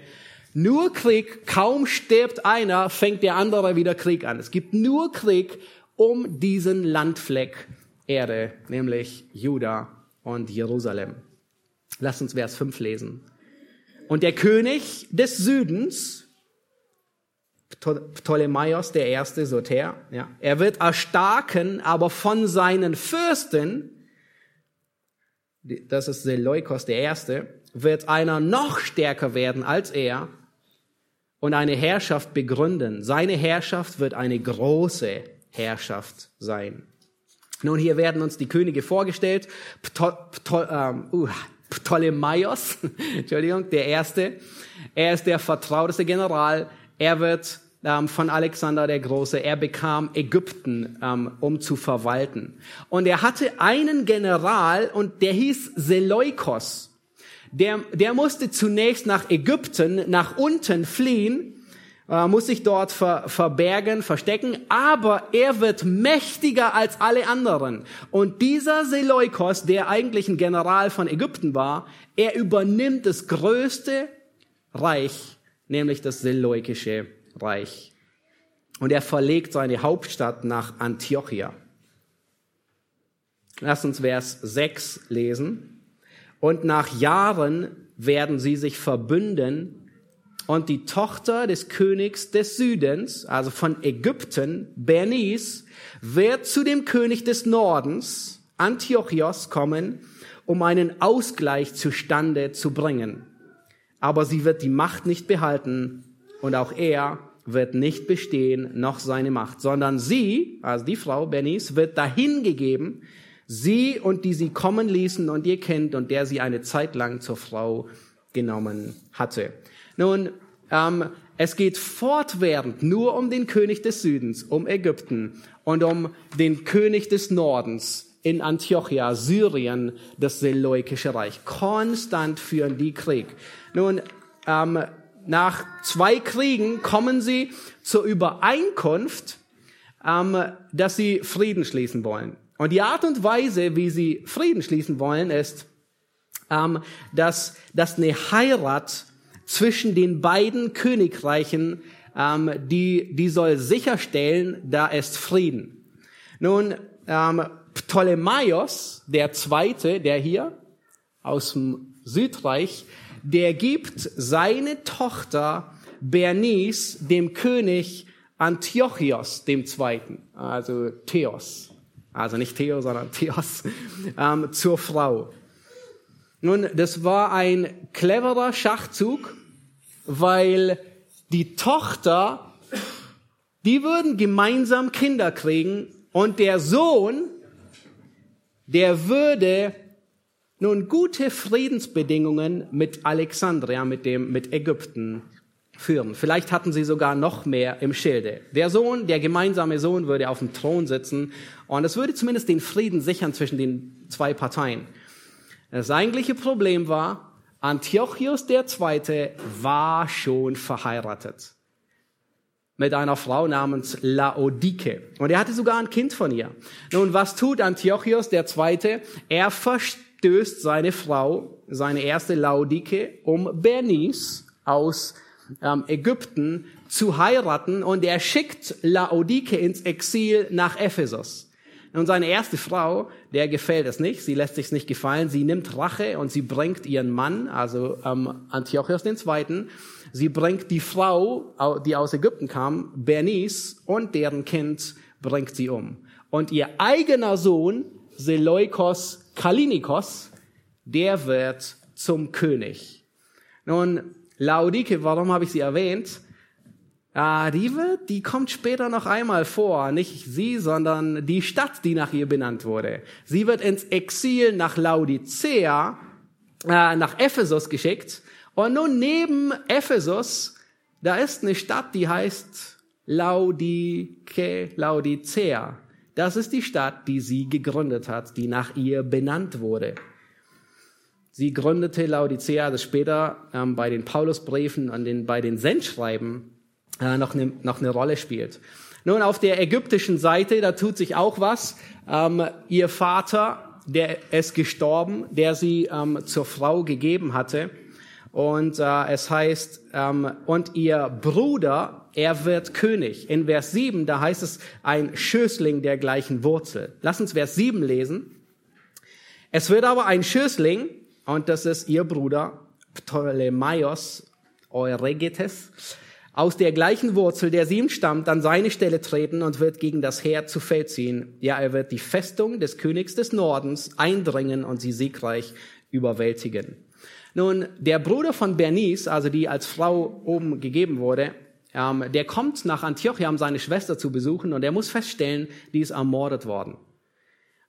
Nur Krieg, kaum stirbt einer, fängt der andere wieder Krieg an. Es gibt nur Krieg um diesen Landfleck Erde, nämlich Juda und Jerusalem. Lass uns Vers 5 lesen. Und der König des Südens, Ptolemaios der erste Soter, ja, er wird erstarken, aber von seinen Fürsten, das ist Seleukos der erste, wird einer noch stärker werden als er und eine Herrschaft begründen. Seine Herrschaft wird eine große Herrschaft sein. Nun, hier werden uns die Könige vorgestellt. Pto, Pto, ähm, uh, Ptolemaios, Entschuldigung, der Erste. Er ist der vertrauteste General. Er wird ähm, von Alexander der Große, er bekam Ägypten, ähm, um zu verwalten. Und er hatte einen General und der hieß Seleukos. Der, der musste zunächst nach Ägypten, nach unten fliehen muss sich dort ver, verbergen, verstecken, aber er wird mächtiger als alle anderen. Und dieser Seleukos, der eigentlich ein General von Ägypten war, er übernimmt das größte Reich nämlich das Seleukische Reich. Und er verlegt seine Hauptstadt nach Antiochia. Lass uns Vers 6 lesen. Und nach Jahren werden sie sich verbünden und die Tochter des Königs des Südens, also von Ägypten, Bernice, wird zu dem König des Nordens, Antiochios, kommen, um einen Ausgleich zustande zu bringen. Aber sie wird die Macht nicht behalten und auch er wird nicht bestehen, noch seine Macht, sondern sie, also die Frau Bernice, wird dahingegeben, sie und die sie kommen ließen und ihr Kind und der sie eine Zeit lang zur Frau genommen hatte. Nun, ähm, es geht fortwährend nur um den König des Südens, um Ägypten und um den König des Nordens in Antiochia, Syrien, das Seleukische Reich. Konstant führen die Krieg. Nun, ähm, nach zwei Kriegen kommen sie zur Übereinkunft, ähm, dass sie Frieden schließen wollen. Und die Art und Weise, wie sie Frieden schließen wollen, ist, ähm, dass, dass eine Heirat zwischen den beiden Königreichen, ähm, die, die soll sicherstellen, da ist Frieden. Nun, ähm, Ptolemaios, der Zweite, der hier aus dem Südreich, der gibt seine Tochter Bernice dem König Antiochios dem Zweiten, also Theos, also nicht Theo, sondern Theos, ähm, zur Frau. Nun, das war ein cleverer Schachzug, weil die Tochter, die würden gemeinsam Kinder kriegen und der Sohn, der würde nun gute Friedensbedingungen mit Alexandria, mit dem, mit Ägypten führen. Vielleicht hatten sie sogar noch mehr im Schilde. Der Sohn, der gemeinsame Sohn würde auf dem Thron sitzen und es würde zumindest den Frieden sichern zwischen den zwei Parteien. Das eigentliche Problem war, Antiochus II. war schon verheiratet mit einer Frau namens Laodike. Und er hatte sogar ein Kind von ihr. Nun, was tut Antiochus II.? Er verstößt seine Frau, seine erste Laodike, um Bernice aus ähm, Ägypten zu heiraten und er schickt Laodike ins Exil nach Ephesus. Und seine erste Frau, der gefällt es nicht, sie lässt sich's nicht gefallen, sie nimmt Rache und sie bringt ihren Mann, also ähm, Antiochus II., sie bringt die Frau, die aus Ägypten kam, Bernice, und deren Kind bringt sie um. Und ihr eigener Sohn, Seleukos Kalinikos, der wird zum König. Nun, Laodike, warum habe ich sie erwähnt? Ah, die wird, die kommt später noch einmal vor. Nicht sie, sondern die Stadt, die nach ihr benannt wurde. Sie wird ins Exil nach Laodicea, äh, nach Ephesus geschickt. Und nun neben Ephesus, da ist eine Stadt, die heißt Laodike, Laodicea. Das ist die Stadt, die sie gegründet hat, die nach ihr benannt wurde. Sie gründete Laodicea, das später ähm, bei den Paulusbriefen und den, bei den Sendschreiben äh, noch, eine, noch eine Rolle spielt. Nun, auf der ägyptischen Seite, da tut sich auch was. Ähm, ihr Vater, der ist gestorben, der sie ähm, zur Frau gegeben hatte. Und äh, es heißt, ähm, und ihr Bruder, er wird König. In Vers 7, da heißt es, ein Schößling der gleichen Wurzel. Lass uns Vers 7 lesen. Es wird aber ein Schößling, und das ist ihr Bruder, Ptolemaios Euregetes, aus der gleichen Wurzel, der sie ihm stammt, an seine Stelle treten und wird gegen das Heer zu Feld ziehen. Ja, er wird die Festung des Königs des Nordens eindringen und sie siegreich überwältigen. Nun, der Bruder von Bernice, also die als Frau oben gegeben wurde, ähm, der kommt nach Antiochia, um seine Schwester zu besuchen und er muss feststellen, die ist ermordet worden.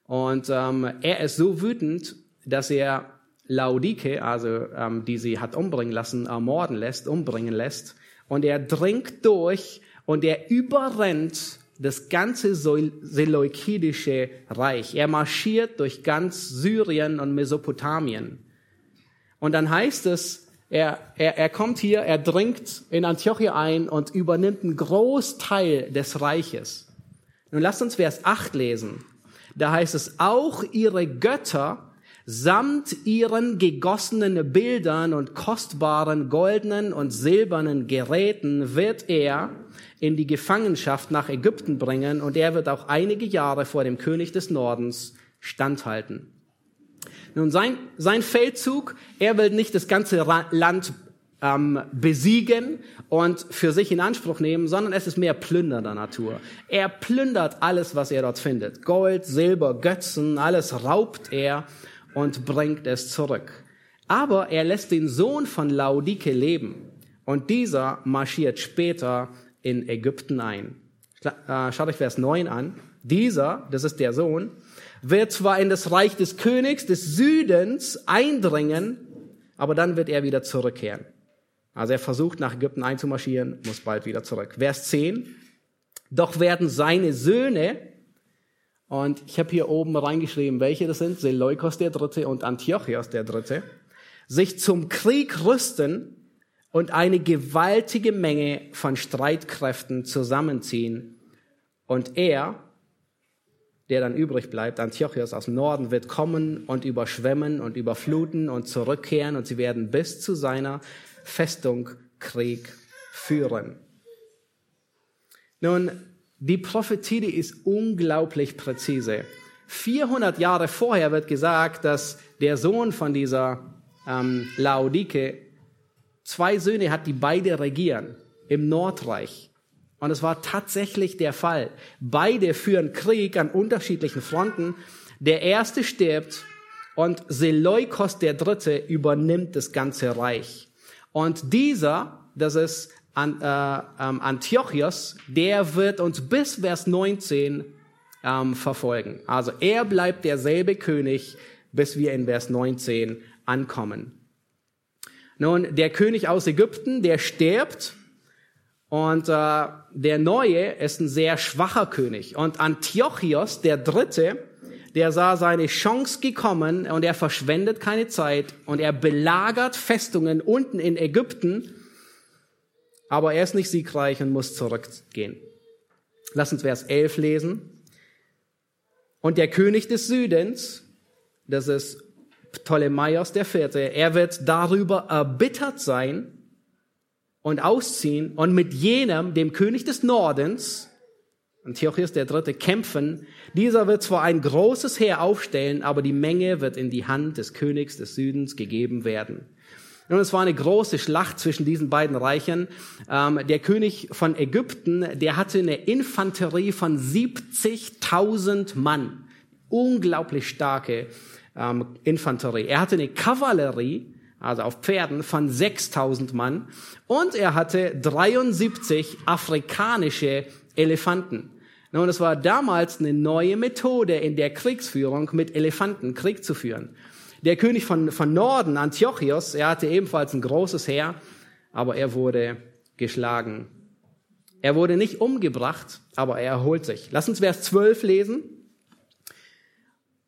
Und ähm, er ist so wütend, dass er Laudike, also ähm, die sie hat umbringen lassen, ermorden lässt, umbringen lässt und er dringt durch und er überrennt das ganze Seleukidische Reich. Er marschiert durch ganz Syrien und Mesopotamien. Und dann heißt es, er, er, er kommt hier, er dringt in Antiochia ein und übernimmt einen Großteil des Reiches. Nun lasst uns Vers 8 lesen. Da heißt es, auch ihre Götter Samt ihren gegossenen Bildern und kostbaren goldenen und silbernen Geräten wird er in die Gefangenschaft nach Ägypten bringen und er wird auch einige Jahre vor dem König des Nordens standhalten. Nun, sein, sein Feldzug, er will nicht das ganze Land ähm, besiegen und für sich in Anspruch nehmen, sondern es ist mehr plündernder Natur. Er plündert alles, was er dort findet. Gold, Silber, Götzen, alles raubt er und bringt es zurück. Aber er lässt den Sohn von Laudike leben und dieser marschiert später in Ägypten ein. Äh, schaut euch Vers 9 an. Dieser, das ist der Sohn, wird zwar in das Reich des Königs des Südens eindringen, aber dann wird er wieder zurückkehren. Also er versucht nach Ägypten einzumarschieren, muss bald wieder zurück. Vers 10. Doch werden seine Söhne, und ich habe hier oben reingeschrieben, welche das sind, Seleukos der Dritte und Antiochos der Dritte, sich zum Krieg rüsten und eine gewaltige Menge von Streitkräften zusammenziehen. Und er, der dann übrig bleibt, Antiochos aus dem Norden, wird kommen und überschwemmen und überfluten und zurückkehren und sie werden bis zu seiner Festung Krieg führen. Nun, die Prophetie die ist unglaublich präzise. 400 Jahre vorher wird gesagt, dass der Sohn von dieser ähm, Laodike zwei Söhne hat, die beide regieren im Nordreich. Und es war tatsächlich der Fall. Beide führen Krieg an unterschiedlichen Fronten. Der erste stirbt und Seleukos der Dritte übernimmt das ganze Reich. Und dieser, das ist äh, ähm, Antiochos, der wird uns bis Vers 19 ähm, verfolgen. Also er bleibt derselbe König, bis wir in Vers 19 ankommen. Nun, der König aus Ägypten, der stirbt und äh, der neue ist ein sehr schwacher König. Und Antiochos, der dritte, der sah seine Chance gekommen und er verschwendet keine Zeit und er belagert Festungen unten in Ägypten, aber er ist nicht siegreich und muss zurückgehen. Lass uns Vers 11 lesen. Und der König des Südens, das ist Ptolemaios der Vierte, er wird darüber erbittert sein und ausziehen und mit jenem, dem König des Nordens, Antiochus der Dritte, kämpfen. Dieser wird zwar ein großes Heer aufstellen, aber die Menge wird in die Hand des Königs des Südens gegeben werden. Und es war eine große Schlacht zwischen diesen beiden Reichen. Ähm, der König von Ägypten, der hatte eine Infanterie von 70.000 Mann. Unglaublich starke ähm, Infanterie. Er hatte eine Kavallerie, also auf Pferden, von 6000 Mann und er hatte 73 afrikanische Elefanten. Nun, es war damals eine neue Methode in der Kriegsführung, mit Elefanten Krieg zu führen. Der König von, von Norden, Antiochos, er hatte ebenfalls ein großes Heer, aber er wurde geschlagen. Er wurde nicht umgebracht, aber er erholt sich. Lass uns Vers 12 lesen.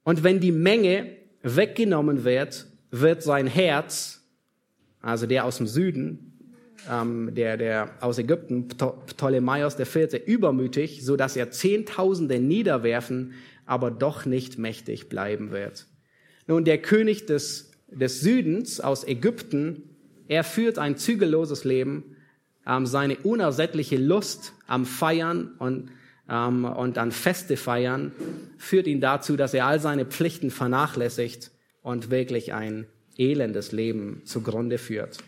Und wenn die Menge weggenommen wird, wird sein Herz, also der aus dem Süden, ähm, der, der aus Ägypten, Ptolemaios der Vierte, übermütig, so dass er Zehntausende niederwerfen, aber doch nicht mächtig bleiben wird. Nun, der König des, des Südens aus Ägypten, er führt ein zügelloses Leben, ähm, seine unersättliche Lust am Feiern und ähm, und an Feste feiern, führt ihn dazu, dass er all seine Pflichten vernachlässigt und wirklich ein elendes Leben zugrunde führt.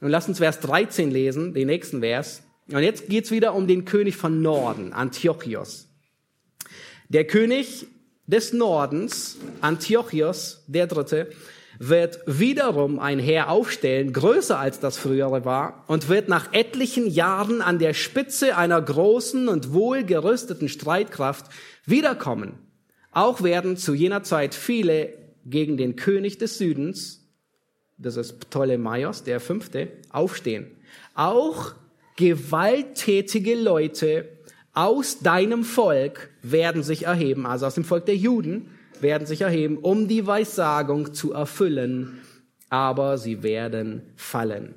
Nun lass uns Vers 13 lesen, den nächsten Vers. Und jetzt geht's wieder um den König von Norden, Antiochios. Der König des Nordens, Antiochios, der Dritte, wird wiederum ein Heer aufstellen, größer als das frühere war, und wird nach etlichen Jahren an der Spitze einer großen und wohlgerüsteten Streitkraft wiederkommen. Auch werden zu jener Zeit viele gegen den König des Südens, das ist Ptolemaios, der Fünfte, aufstehen. Auch gewalttätige Leute aus deinem Volk werden sich erheben, also aus dem Volk der Juden, werden sich erheben, um die Weissagung zu erfüllen, aber sie werden fallen.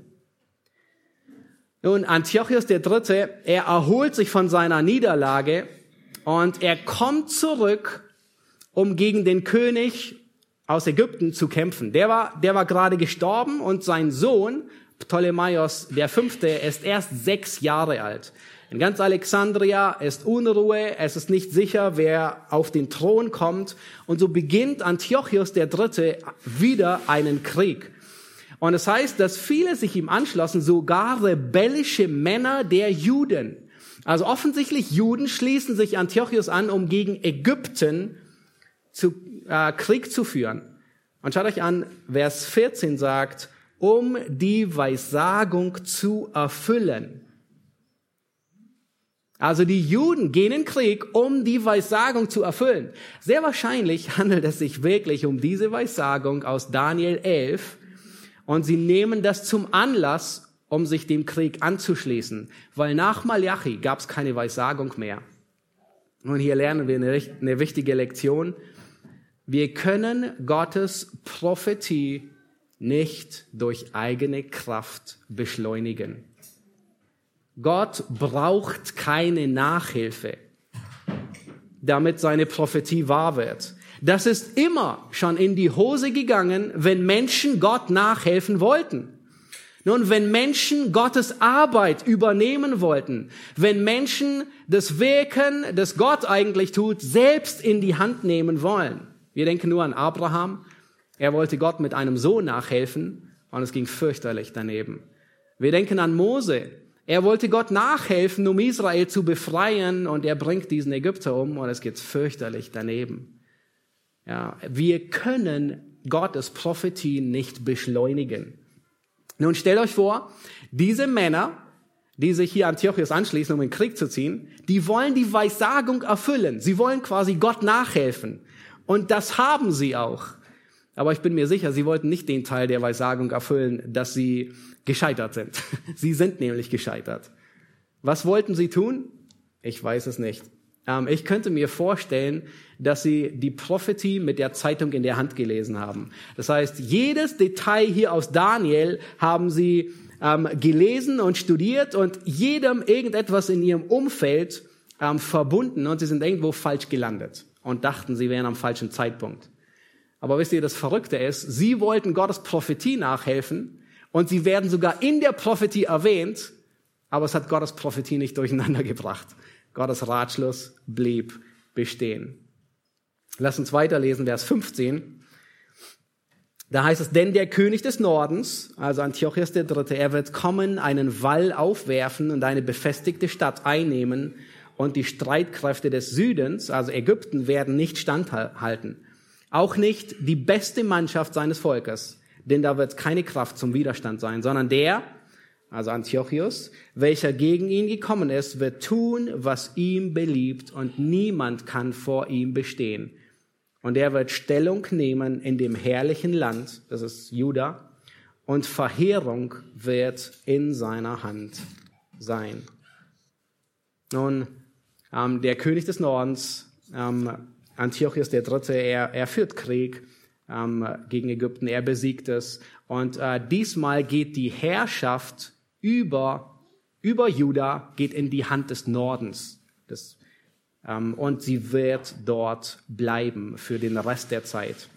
Nun, Antiochus der Dritte, er erholt sich von seiner Niederlage und er kommt zurück, um gegen den König aus Ägypten zu kämpfen. Der war, der war gerade gestorben und sein Sohn, Ptolemaios der Fünfte, ist erst sechs Jahre alt. In ganz Alexandria ist Unruhe, es ist nicht sicher, wer auf den Thron kommt. Und so beginnt Antiochus der Dritte wieder einen Krieg. Und es das heißt, dass viele sich ihm anschlossen, sogar rebellische Männer der Juden. Also offensichtlich Juden schließen sich Antiochus an, um gegen Ägypten zu, äh, Krieg zu führen. Und schaut euch an, Vers 14 sagt, um die Weissagung zu erfüllen. Also die Juden gehen in Krieg, um die Weissagung zu erfüllen. Sehr wahrscheinlich handelt es sich wirklich um diese Weissagung aus Daniel 11 und sie nehmen das zum Anlass, um sich dem Krieg anzuschließen, weil nach Malachi gab es keine Weissagung mehr. Und hier lernen wir eine, eine wichtige Lektion. Wir können Gottes Prophetie nicht durch eigene Kraft beschleunigen. Gott braucht keine Nachhilfe, damit seine Prophetie wahr wird. Das ist immer schon in die Hose gegangen, wenn Menschen Gott nachhelfen wollten. Nun, wenn Menschen Gottes Arbeit übernehmen wollten, wenn Menschen das Wirken, das Gott eigentlich tut, selbst in die Hand nehmen wollen. Wir denken nur an Abraham. Er wollte Gott mit einem Sohn nachhelfen und es ging fürchterlich daneben. Wir denken an Mose. Er wollte Gott nachhelfen, um Israel zu befreien und er bringt diesen Ägypter um und es geht fürchterlich daneben. Ja, wir können Gottes Prophetie nicht beschleunigen. Nun stellt euch vor, diese Männer, die sich hier Antiochus anschließen, um in den Krieg zu ziehen, die wollen die Weissagung erfüllen. Sie wollen quasi Gott nachhelfen. Und das haben sie auch. Aber ich bin mir sicher, sie wollten nicht den Teil der Weissagung erfüllen, dass sie gescheitert sind. Sie sind nämlich gescheitert. Was wollten sie tun? Ich weiß es nicht. Ähm, ich könnte mir vorstellen, dass sie die Prophetie mit der Zeitung in der Hand gelesen haben. Das heißt, jedes Detail hier aus Daniel haben sie ähm, gelesen und studiert und jedem irgendetwas in ihrem Umfeld ähm, verbunden und sie sind irgendwo falsch gelandet und dachten, sie wären am falschen Zeitpunkt. Aber wisst ihr, das Verrückte ist, sie wollten Gottes Prophetie nachhelfen und sie werden sogar in der Prophetie erwähnt, aber es hat Gottes Prophetie nicht durcheinander gebracht. Gottes Ratschluss blieb bestehen. Lass uns weiterlesen, Vers 15. Da heißt es, denn der König des Nordens, also Antiochus der Dritte, er wird kommen, einen Wall aufwerfen und eine befestigte Stadt einnehmen und die Streitkräfte des Südens, also Ägypten, werden nicht standhalten. Auch nicht die beste Mannschaft seines Volkes, denn da wird keine Kraft zum Widerstand sein, sondern der, also Antiochus, welcher gegen ihn gekommen ist, wird tun, was ihm beliebt und niemand kann vor ihm bestehen. Und er wird Stellung nehmen in dem herrlichen Land, das ist Juda, und Verheerung wird in seiner Hand sein. Nun, ähm, der König des Nordens, ähm, Antiochus der Dritte, er, er führt Krieg ähm, gegen Ägypten, er besiegt es. Und äh, diesmal geht die Herrschaft über, über Juda, geht in die Hand des Nordens. Das, ähm, und sie wird dort bleiben für den Rest der Zeit.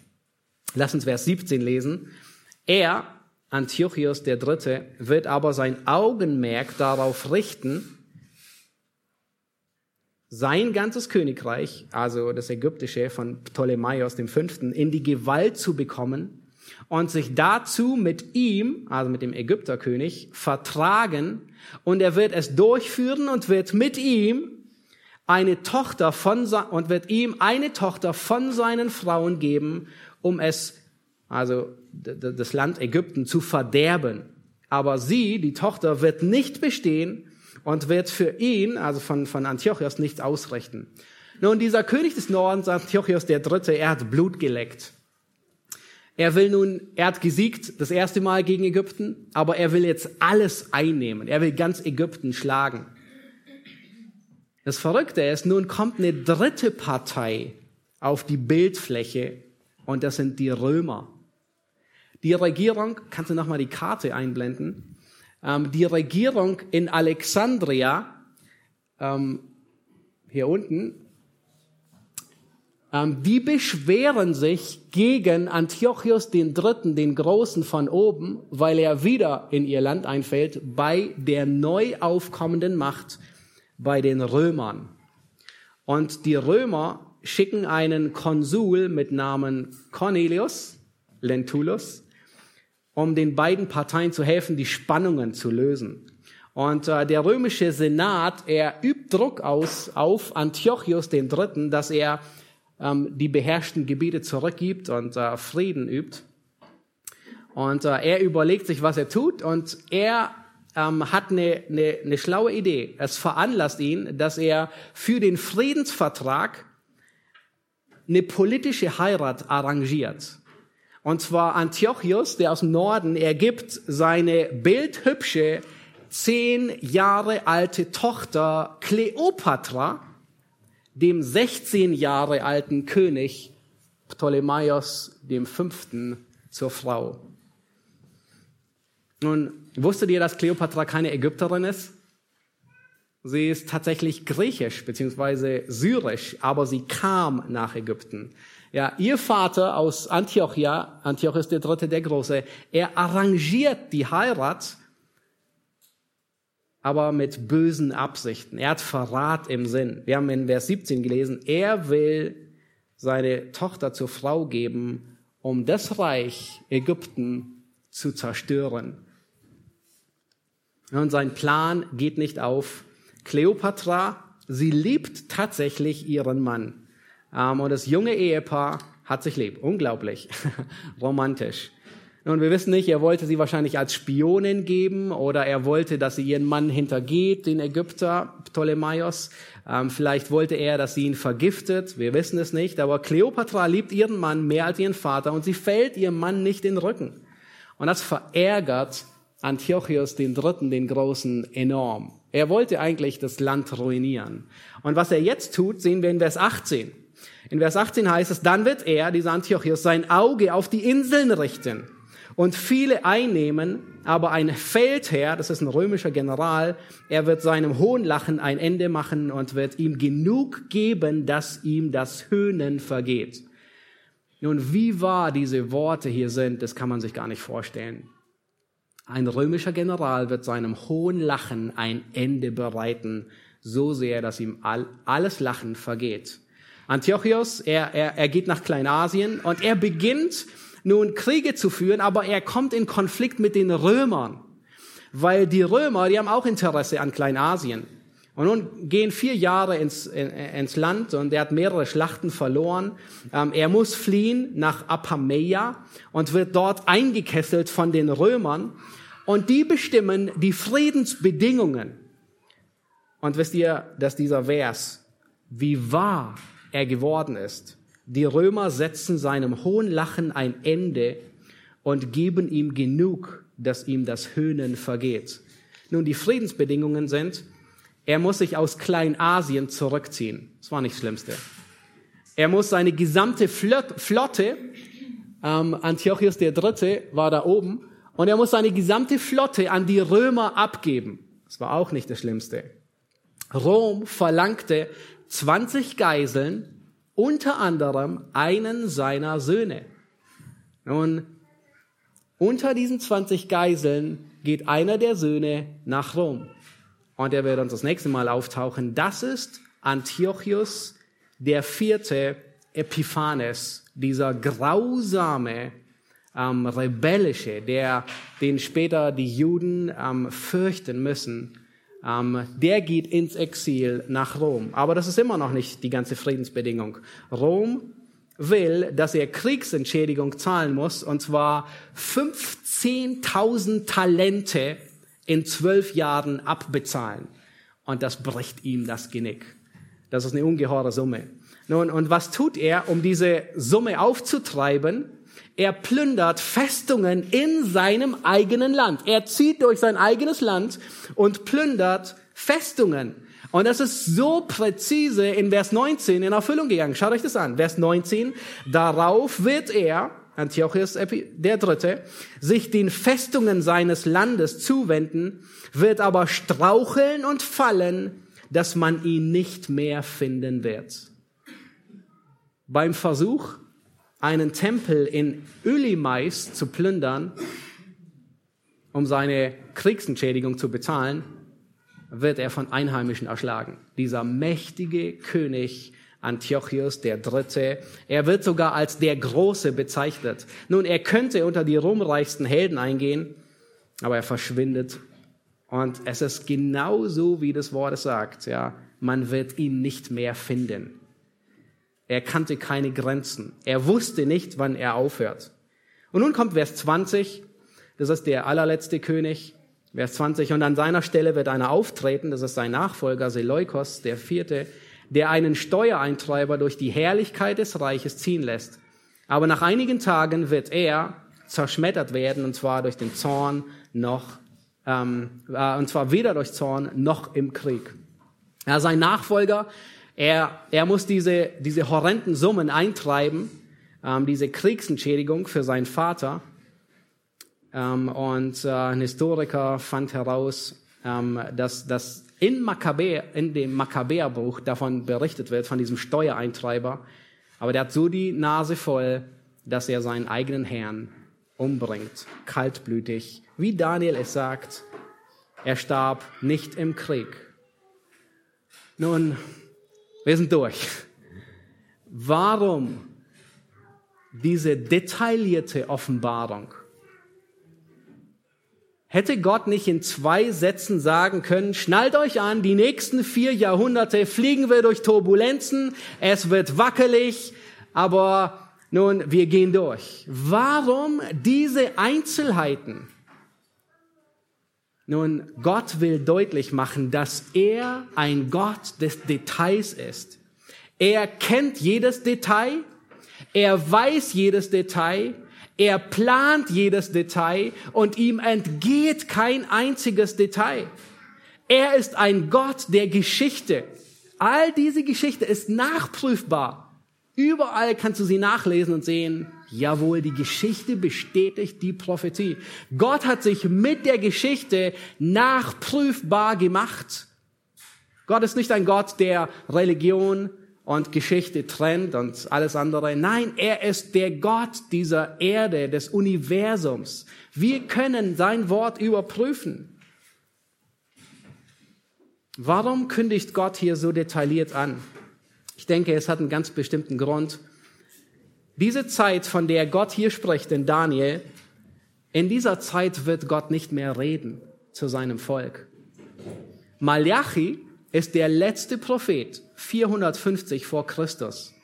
Lass uns Vers 17 lesen. Er, Antiochus der Dritte, wird aber sein Augenmerk darauf richten, sein ganzes Königreich, also das ägyptische von Ptolemaios dem Fünften, in die Gewalt zu bekommen und sich dazu mit ihm, also mit dem Ägypterkönig, vertragen und er wird es durchführen und wird mit ihm eine Tochter von und wird ihm eine Tochter von seinen Frauen geben, um es, also das Land Ägypten zu verderben. Aber sie, die Tochter, wird nicht bestehen, und wird für ihn, also von, von Antiochos, nichts ausrichten. Nun, dieser König des Nordens, Antiochos der Dritte, er hat Blut geleckt. Er will nun, er hat gesiegt das erste Mal gegen Ägypten, aber er will jetzt alles einnehmen. Er will ganz Ägypten schlagen. Das Verrückte ist, nun kommt eine dritte Partei auf die Bildfläche und das sind die Römer. Die Regierung, kannst du nochmal die Karte einblenden? Ähm, die Regierung in Alexandria, ähm, hier unten, ähm, die beschweren sich gegen Antiochus den Dritten, den Großen von oben, weil er wieder in ihr Land einfällt, bei der neu aufkommenden Macht, bei den Römern. Und die Römer schicken einen Konsul mit Namen Cornelius, Lentulus, um den beiden Parteien zu helfen, die Spannungen zu lösen. Und äh, der römische Senat, er übt Druck aus auf Antiochus Dritten, dass er ähm, die beherrschten Gebiete zurückgibt und äh, Frieden übt. Und äh, er überlegt sich, was er tut und er ähm, hat eine, eine, eine schlaue Idee. Es veranlasst ihn, dass er für den Friedensvertrag eine politische Heirat arrangiert. Und zwar Antiochus, der aus dem Norden, er gibt seine bildhübsche, zehn Jahre alte Tochter Kleopatra dem 16 Jahre alten König Ptolemaios dem Fünften zur Frau. Nun, wusstet ihr, dass Kleopatra keine Ägypterin ist? Sie ist tatsächlich griechisch beziehungsweise syrisch, aber sie kam nach Ägypten. Ja, ihr Vater aus Antiochia, Antiochus der Dritte, der Große, er arrangiert die Heirat aber mit bösen Absichten. Er hat Verrat im Sinn. Wir haben in Vers 17 gelesen, er will seine Tochter zur Frau geben, um das Reich Ägypten zu zerstören. Und sein Plan geht nicht auf. Kleopatra, sie liebt tatsächlich ihren Mann. Ähm, und das junge Ehepaar hat sich lieb. Unglaublich. Romantisch. Und wir wissen nicht, er wollte sie wahrscheinlich als Spionin geben oder er wollte, dass sie ihren Mann hintergeht, den Ägypter Ptolemaios. Ähm, vielleicht wollte er, dass sie ihn vergiftet. Wir wissen es nicht. Aber Kleopatra liebt ihren Mann mehr als ihren Vater und sie fällt ihrem Mann nicht den Rücken. Und das verärgert Antiochus den Dritten, den Großen, enorm. Er wollte eigentlich das Land ruinieren. Und was er jetzt tut, sehen wir in Vers 18. In Vers 18 heißt es, dann wird er, dieser Antiochus, sein Auge auf die Inseln richten und viele einnehmen, aber ein Feldherr, das ist ein römischer General, er wird seinem Hohnlachen ein Ende machen und wird ihm genug geben, dass ihm das Höhnen vergeht. Nun, wie wahr diese Worte hier sind, das kann man sich gar nicht vorstellen. Ein römischer General wird seinem hohen Lachen ein Ende bereiten, so sehr, dass ihm all, alles Lachen vergeht. Antiochus, er, er, er geht nach Kleinasien und er beginnt nun Kriege zu führen, aber er kommt in Konflikt mit den Römern, weil die Römer, die haben auch Interesse an Kleinasien. Und nun gehen vier Jahre ins, ins Land und er hat mehrere Schlachten verloren. Ähm, er muss fliehen nach Apameia und wird dort eingekesselt von den Römern. Und die bestimmen die Friedensbedingungen. Und wisst ihr, dass dieser Vers, wie wahr er geworden ist, die Römer setzen seinem hohen Lachen ein Ende und geben ihm genug, dass ihm das Höhnen vergeht. Nun, die Friedensbedingungen sind, er muss sich aus Kleinasien zurückziehen. Das war nicht das Schlimmste. Er muss seine gesamte Flotte, ähm, Antiochus der Dritte war da oben, und er muss seine gesamte Flotte an die Römer abgeben. Das war auch nicht das Schlimmste. Rom verlangte 20 Geiseln unter anderem einen seiner Söhne. Nun, unter diesen 20 Geiseln geht einer der Söhne nach Rom. Und er wird uns das nächste Mal auftauchen. Das ist Antiochus der vierte Epiphanes, dieser grausame, ähm, rebellische, der, den später die Juden ähm, fürchten müssen der geht ins Exil nach Rom. Aber das ist immer noch nicht die ganze Friedensbedingung. Rom will, dass er Kriegsentschädigung zahlen muss, und zwar 15.000 Talente in zwölf Jahren abbezahlen. Und das bricht ihm das Genick. Das ist eine ungeheure Summe. Nun, und was tut er, um diese Summe aufzutreiben? Er plündert Festungen in seinem eigenen Land. Er zieht durch sein eigenes Land und plündert Festungen. Und das ist so präzise in Vers 19 in Erfüllung gegangen. Schaut euch das an. Vers 19. Darauf wird er, Antiochus der Dritte, sich den Festungen seines Landes zuwenden, wird aber straucheln und fallen, dass man ihn nicht mehr finden wird. beim Versuch, einen Tempel in Ölimais zu plündern, um seine Kriegsentschädigung zu bezahlen, wird er von Einheimischen erschlagen. Dieser mächtige König Antiochus der Dritte. Er wird sogar als der Große bezeichnet. Nun, er könnte unter die ruhmreichsten Helden eingehen, aber er verschwindet. Und es ist genau so, wie das Wort es sagt. Ja, man wird ihn nicht mehr finden. Er kannte keine Grenzen. Er wusste nicht, wann er aufhört. Und nun kommt Vers 20. Das ist der allerletzte König. Vers 20. Und an seiner Stelle wird einer auftreten. Das ist sein Nachfolger Seleukos, der vierte der einen Steuereintreiber durch die Herrlichkeit des Reiches ziehen lässt. Aber nach einigen Tagen wird er zerschmettert werden, und zwar durch den Zorn noch, ähm, äh, und zwar weder durch Zorn noch im Krieg. Ja, sein Nachfolger, er, er muss diese, diese horrenden Summen eintreiben, ähm, diese Kriegsentschädigung für seinen Vater. Ähm, und äh, ein Historiker fand heraus, ähm, dass, dass in, Makkabä, in dem Makkabäerbuch davon berichtet wird, von diesem Steuereintreiber. Aber der hat so die Nase voll, dass er seinen eigenen Herrn umbringt, kaltblütig. Wie Daniel es sagt, er starb nicht im Krieg. Nun, wir sind durch. Warum diese detaillierte Offenbarung? Hätte Gott nicht in zwei Sätzen sagen können, schnallt euch an, die nächsten vier Jahrhunderte fliegen wir durch Turbulenzen, es wird wackelig, aber nun, wir gehen durch. Warum diese Einzelheiten? Nun, Gott will deutlich machen, dass er ein Gott des Details ist. Er kennt jedes Detail, er weiß jedes Detail, er plant jedes Detail und ihm entgeht kein einziges Detail. Er ist ein Gott der Geschichte. All diese Geschichte ist nachprüfbar. Überall kannst du sie nachlesen und sehen, jawohl, die Geschichte bestätigt die Prophetie. Gott hat sich mit der Geschichte nachprüfbar gemacht. Gott ist nicht ein Gott der Religion, und Geschichte trennt und alles andere. Nein, er ist der Gott dieser Erde, des Universums. Wir können sein Wort überprüfen. Warum kündigt Gott hier so detailliert an? Ich denke, es hat einen ganz bestimmten Grund. Diese Zeit, von der Gott hier spricht in Daniel, in dieser Zeit wird Gott nicht mehr reden zu seinem Volk. Malachi ist der letzte Prophet 450 vor Christus.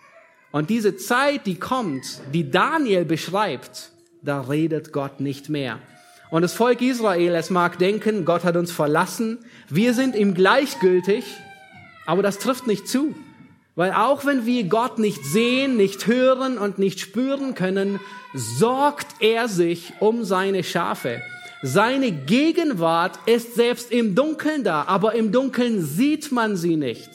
Und diese Zeit, die kommt, die Daniel beschreibt, da redet Gott nicht mehr. Und das Volk Israel, es mag denken, Gott hat uns verlassen, wir sind ihm gleichgültig, aber das trifft nicht zu. Weil auch wenn wir Gott nicht sehen, nicht hören und nicht spüren können, sorgt er sich um seine Schafe. Seine Gegenwart ist selbst im Dunkeln da, aber im Dunkeln sieht man sie nicht.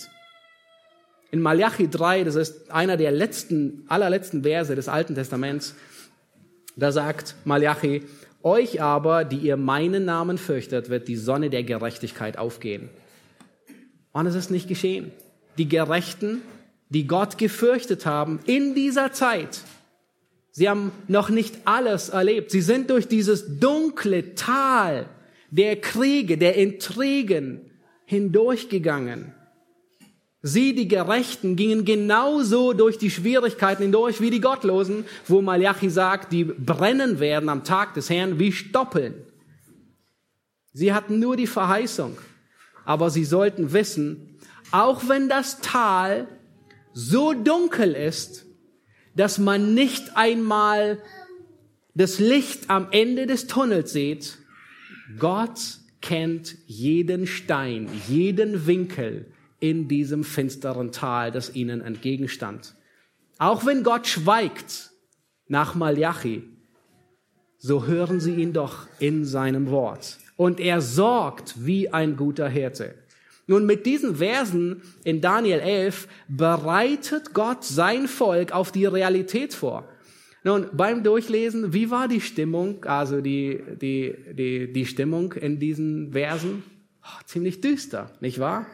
In Malachi 3, das ist einer der letzten, allerletzten Verse des Alten Testaments, da sagt Malachi, euch aber, die ihr meinen Namen fürchtet, wird die Sonne der Gerechtigkeit aufgehen. Und es ist nicht geschehen. Die Gerechten, die Gott gefürchtet haben in dieser Zeit, Sie haben noch nicht alles erlebt. Sie sind durch dieses dunkle Tal der Kriege, der Intrigen hindurchgegangen. Sie, die Gerechten, gingen genauso durch die Schwierigkeiten hindurch wie die Gottlosen, wo Malachi sagt, die brennen werden am Tag des Herrn wie Stoppeln. Sie hatten nur die Verheißung, aber sie sollten wissen, auch wenn das Tal so dunkel ist, dass man nicht einmal das Licht am Ende des Tunnels sieht. Gott kennt jeden Stein, jeden Winkel in diesem finsteren Tal, das ihnen entgegenstand. Auch wenn Gott schweigt nach Malachi, so hören sie ihn doch in seinem Wort. Und er sorgt wie ein guter Hirte. Nun, mit diesen Versen in Daniel 11 bereitet Gott sein Volk auf die Realität vor. Nun, beim Durchlesen, wie war die Stimmung, also die, die, die, die Stimmung in diesen Versen? Oh, ziemlich düster, nicht wahr?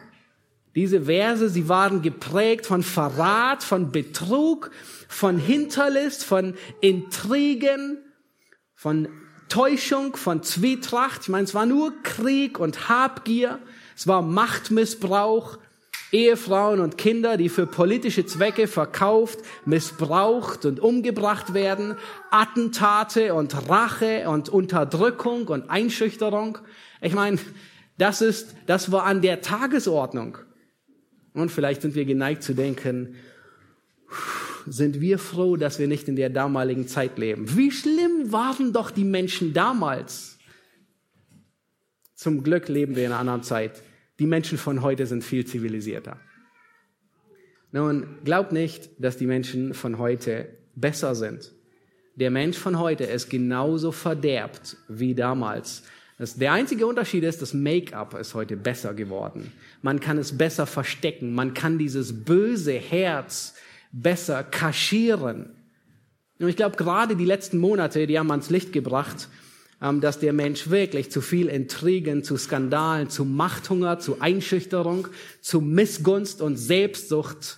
Diese Verse, sie waren geprägt von Verrat, von Betrug, von Hinterlist, von Intrigen, von Täuschung, von Zwietracht. Ich meine, es war nur Krieg und Habgier. Es war Machtmissbrauch, Ehefrauen und Kinder, die für politische Zwecke verkauft, missbraucht und umgebracht werden, Attentate und Rache und Unterdrückung und Einschüchterung. Ich meine, das ist, das war an der Tagesordnung. Und vielleicht sind wir geneigt zu denken, sind wir froh, dass wir nicht in der damaligen Zeit leben. Wie schlimm waren doch die Menschen damals? Zum Glück leben wir in einer anderen Zeit. Die Menschen von heute sind viel zivilisierter. Nun, glaubt nicht, dass die Menschen von heute besser sind. Der Mensch von heute ist genauso verderbt wie damals. Das, der einzige Unterschied ist, das Make-up ist heute besser geworden. Man kann es besser verstecken. Man kann dieses böse Herz besser kaschieren. Und ich glaube, gerade die letzten Monate, die haben ans Licht gebracht, dass der Mensch wirklich zu viel Intrigen, zu Skandalen, zu Machthunger, zu Einschüchterung, zu Missgunst und Selbstsucht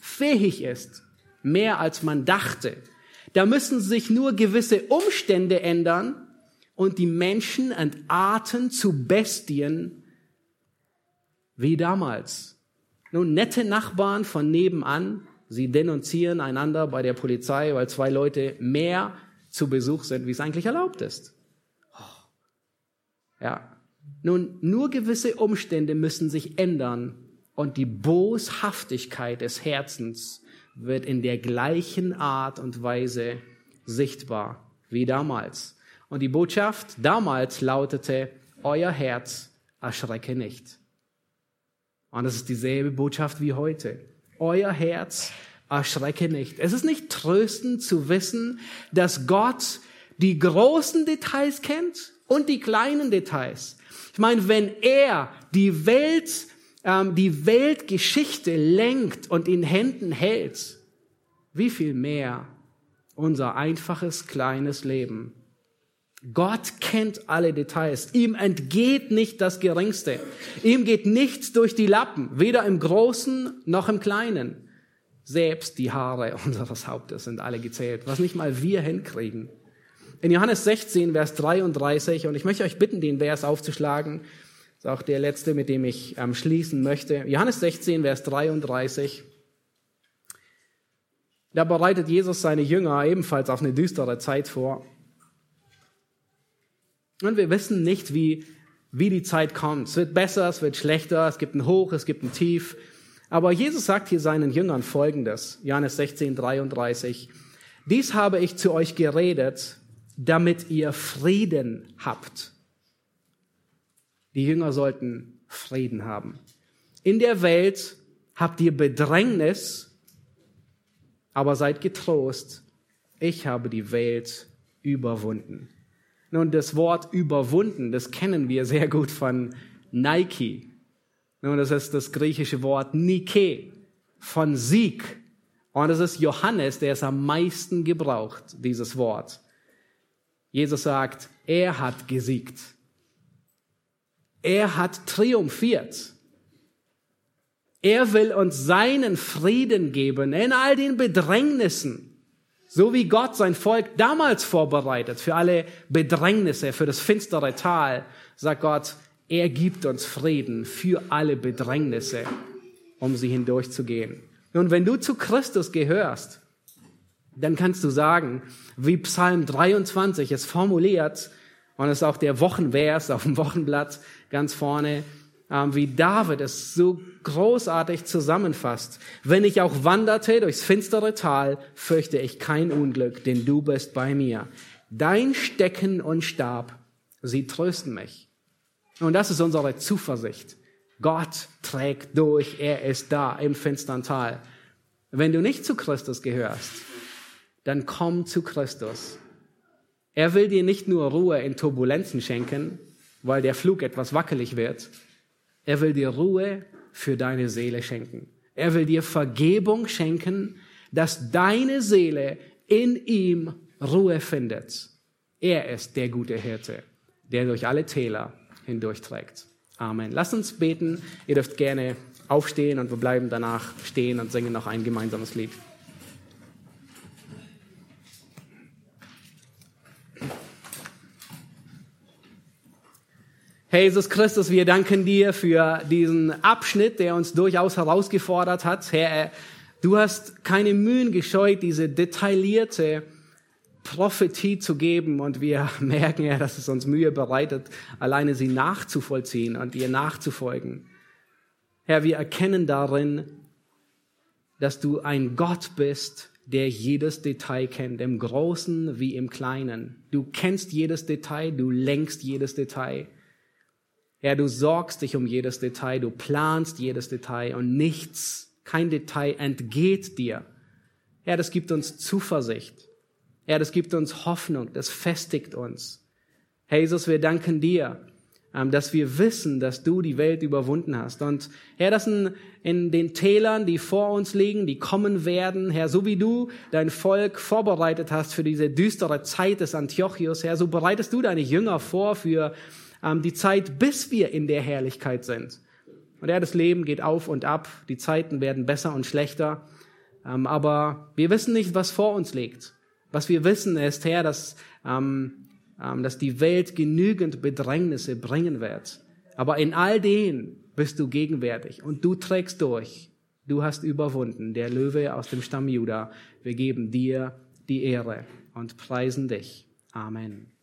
fähig ist. Mehr als man dachte. Da müssen sich nur gewisse Umstände ändern, und die Menschen entarten zu Bestien wie damals. Nun, nette Nachbarn von nebenan, sie denunzieren einander bei der Polizei, weil zwei Leute mehr zu Besuch sind, wie es eigentlich erlaubt ist. Ja. Nun, nur gewisse Umstände müssen sich ändern und die Boshaftigkeit des Herzens wird in der gleichen Art und Weise sichtbar wie damals. Und die Botschaft damals lautete, euer Herz erschrecke nicht. Und das ist dieselbe Botschaft wie heute. Euer Herz erschrecke nicht. Es ist nicht tröstend zu wissen, dass Gott die großen Details kennt und die kleinen Details. Ich meine, wenn er die Welt, ähm, die Weltgeschichte lenkt und in Händen hält, wie viel mehr unser einfaches kleines Leben Gott kennt alle Details. Ihm entgeht nicht das Geringste. Ihm geht nichts durch die Lappen, weder im Großen noch im Kleinen. Selbst die Haare unseres Hauptes sind alle gezählt, was nicht mal wir hinkriegen. In Johannes 16, Vers 33, und ich möchte euch bitten, den Vers aufzuschlagen, das ist auch der letzte, mit dem ich ähm, schließen möchte. Johannes 16, Vers 33. Da bereitet Jesus seine Jünger ebenfalls auf eine düstere Zeit vor. Und wir wissen nicht, wie, wie die Zeit kommt. Es wird besser, es wird schlechter, es gibt ein Hoch, es gibt ein Tief. Aber Jesus sagt hier seinen Jüngern Folgendes, Johannes 16, 33. Dies habe ich zu euch geredet, damit ihr Frieden habt. Die Jünger sollten Frieden haben. In der Welt habt ihr Bedrängnis, aber seid getrost. Ich habe die Welt überwunden. Nun, das Wort überwunden, das kennen wir sehr gut von Nike. Nun, das ist das griechische Wort Nike, von Sieg. Und es ist Johannes, der es am meisten gebraucht, dieses Wort. Jesus sagt, er hat gesiegt. Er hat triumphiert. Er will uns seinen Frieden geben in all den Bedrängnissen, so wie Gott sein Volk damals vorbereitet für alle Bedrängnisse, für das finstere Tal, sagt Gott, er gibt uns Frieden für alle Bedrängnisse, um sie hindurchzugehen. Und wenn du zu Christus gehörst, dann kannst du sagen, wie Psalm 23 es formuliert, und es ist auch der Wochenvers auf dem Wochenblatt ganz vorne, ähm, wie David es so großartig zusammenfasst. Wenn ich auch wanderte durchs finstere Tal, fürchte ich kein Unglück, denn du bist bei mir. Dein Stecken und Stab, sie trösten mich. Und das ist unsere Zuversicht. Gott trägt durch, er ist da im finstern Tal. Wenn du nicht zu Christus gehörst, dann komm zu Christus. Er will dir nicht nur Ruhe in Turbulenzen schenken, weil der Flug etwas wackelig wird, er will dir Ruhe für deine Seele schenken. Er will dir Vergebung schenken, dass deine Seele in ihm Ruhe findet. Er ist der gute Hirte, der durch alle Täler hindurchträgt. Amen. Lass uns beten. Ihr dürft gerne aufstehen und wir bleiben danach stehen und singen noch ein gemeinsames Lied. Herr Jesus Christus, wir danken dir für diesen Abschnitt, der uns durchaus herausgefordert hat. Herr, du hast keine Mühen gescheut, diese detaillierte Prophetie zu geben und wir merken ja, dass es uns Mühe bereitet, alleine sie nachzuvollziehen und ihr nachzufolgen. Herr, wir erkennen darin, dass du ein Gott bist, der jedes Detail kennt, im Großen wie im Kleinen. Du kennst jedes Detail, du lenkst jedes Detail. Herr, du sorgst dich um jedes Detail, du planst jedes Detail und nichts, kein Detail entgeht dir. Herr, das gibt uns Zuversicht. Herr, das gibt uns Hoffnung, das festigt uns. Herr Jesus, wir danken dir, ähm, dass wir wissen, dass du die Welt überwunden hast. Und Herr, das in, in den Tälern, die vor uns liegen, die kommen werden, Herr, so wie du dein Volk vorbereitet hast für diese düstere Zeit des Antiochus, Herr, so bereitest du deine Jünger vor für die Zeit, bis wir in der Herrlichkeit sind. Und ja, das Leben geht auf und ab, die Zeiten werden besser und schlechter, ähm, aber wir wissen nicht, was vor uns liegt. Was wir wissen ist, Herr, dass, ähm, ähm, dass die Welt genügend Bedrängnisse bringen wird. Aber in all denen bist du gegenwärtig und du trägst durch. Du hast überwunden, der Löwe aus dem Stamm Juda. Wir geben dir die Ehre und preisen dich. Amen.